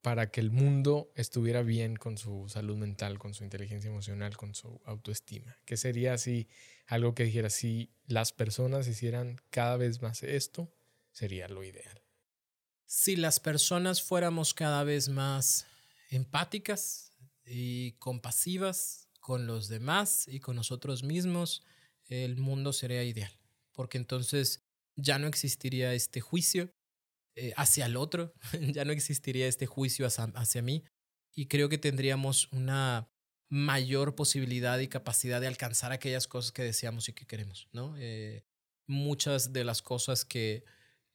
para que el mundo estuviera bien con su salud mental, con su inteligencia emocional, con su autoestima? ¿Qué sería así algo que dijera si las personas hicieran cada vez más esto? Sería lo ideal. Si las personas fuéramos cada vez más empáticas y compasivas con los demás y con nosotros mismos, el mundo sería ideal, porque entonces ya no existiría este juicio eh, hacia el otro, [LAUGHS] ya no existiría este juicio hacia, mí, y creo que tendríamos una mayor posibilidad y capacidad de alcanzar aquellas cosas que deseamos y que queremos, ¿no? Eh, muchas de las cosas que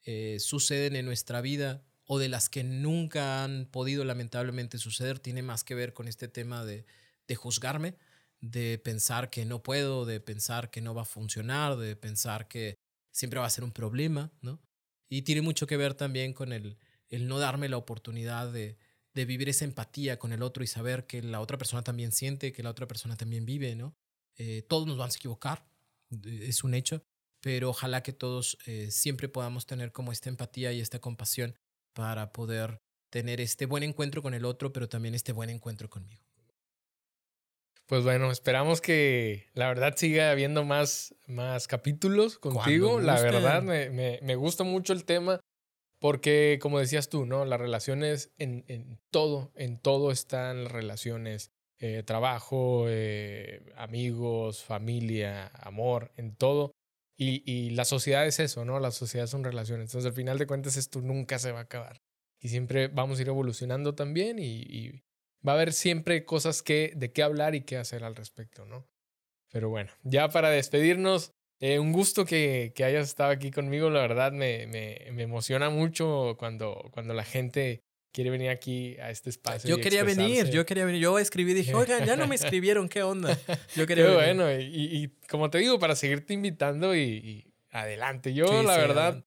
eh, suceden en nuestra vida o de las que nunca han podido lamentablemente suceder tiene más que ver con este tema de, de juzgarme, de pensar que no puedo, de pensar que no va a funcionar, de pensar que siempre va a ser un problema, ¿no? Y tiene mucho que ver también con el, el no darme la oportunidad de, de vivir esa empatía con el otro y saber que la otra persona también siente, que la otra persona también vive, ¿no? Eh, todos nos vamos a equivocar, es un hecho, pero ojalá que todos eh, siempre podamos tener como esta empatía y esta compasión para poder tener este buen encuentro con el otro, pero también este buen encuentro conmigo. Pues bueno, esperamos que la verdad siga habiendo más, más capítulos contigo. La verdad, me, me, me, gusta mucho el tema porque, como decías tú, ¿no? Las relaciones en, en todo, en todo están las relaciones. Eh, trabajo, eh, amigos, familia, amor, en todo. Y, y, la sociedad es eso, ¿no? La sociedad son relaciones. Entonces, al final de cuentas, esto nunca se va a acabar. Y siempre vamos a ir evolucionando también y, va a haber siempre cosas que, de qué hablar y qué hacer al respecto, ¿no? Pero bueno, ya para despedirnos, eh, un gusto que, que, hayas estado aquí conmigo. La verdad, me, me, me emociona mucho cuando, cuando la gente quiere venir aquí a este espacio. Yo quería venir, yo quería venir. Yo escribí, dije, [LAUGHS] oigan, ya no me escribieron, ¿qué onda? Yo quería Qué bueno, y, como te digo, para seguirte invitando y, adelante. Yo, la verdad,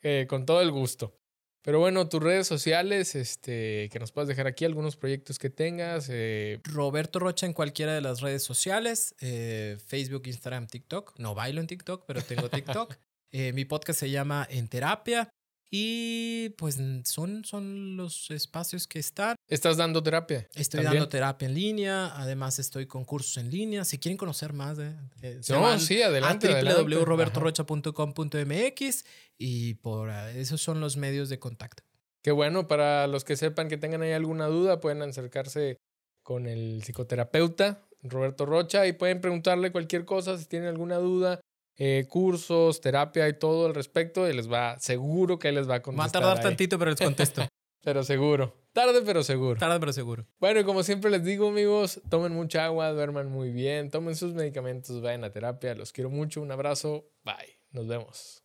eh, con todo el gusto. Pero bueno, tus redes sociales, este, que nos puedas dejar aquí algunos proyectos que tengas. Eh. Roberto Rocha en cualquiera de las redes sociales, eh, Facebook, Instagram, TikTok. No bailo en TikTok, pero tengo TikTok. [LAUGHS] mi podcast se llama En Terapia. Y pues son, son los espacios que están. ¿Estás dando terapia? Estoy dando terapia en línea, además estoy con cursos en línea. Si quieren conocer más, eh, eh no, sí, adelante. www.robertorocha.com.mx y por ah, esos son los medios de contacto. Qué bueno, para los que sepan que tengan ahí alguna duda, pueden acercarse con el psicoterapeuta Roberto Rocha y pueden preguntarle cualquier cosa si tienen alguna duda eh, cursos, terapia y todo al respecto y les va, seguro que les va a contestar. Va a tardar tantito, pero les contesto. [LAUGHS] pero seguro. Tarde, pero seguro. Tarde, pero seguro. Bueno, y como siempre les digo, amigos, tomen mucha agua, duerman muy bien, tomen sus medicamentos, vayan a terapia. Los quiero mucho. Un abrazo. Bye. Nos vemos.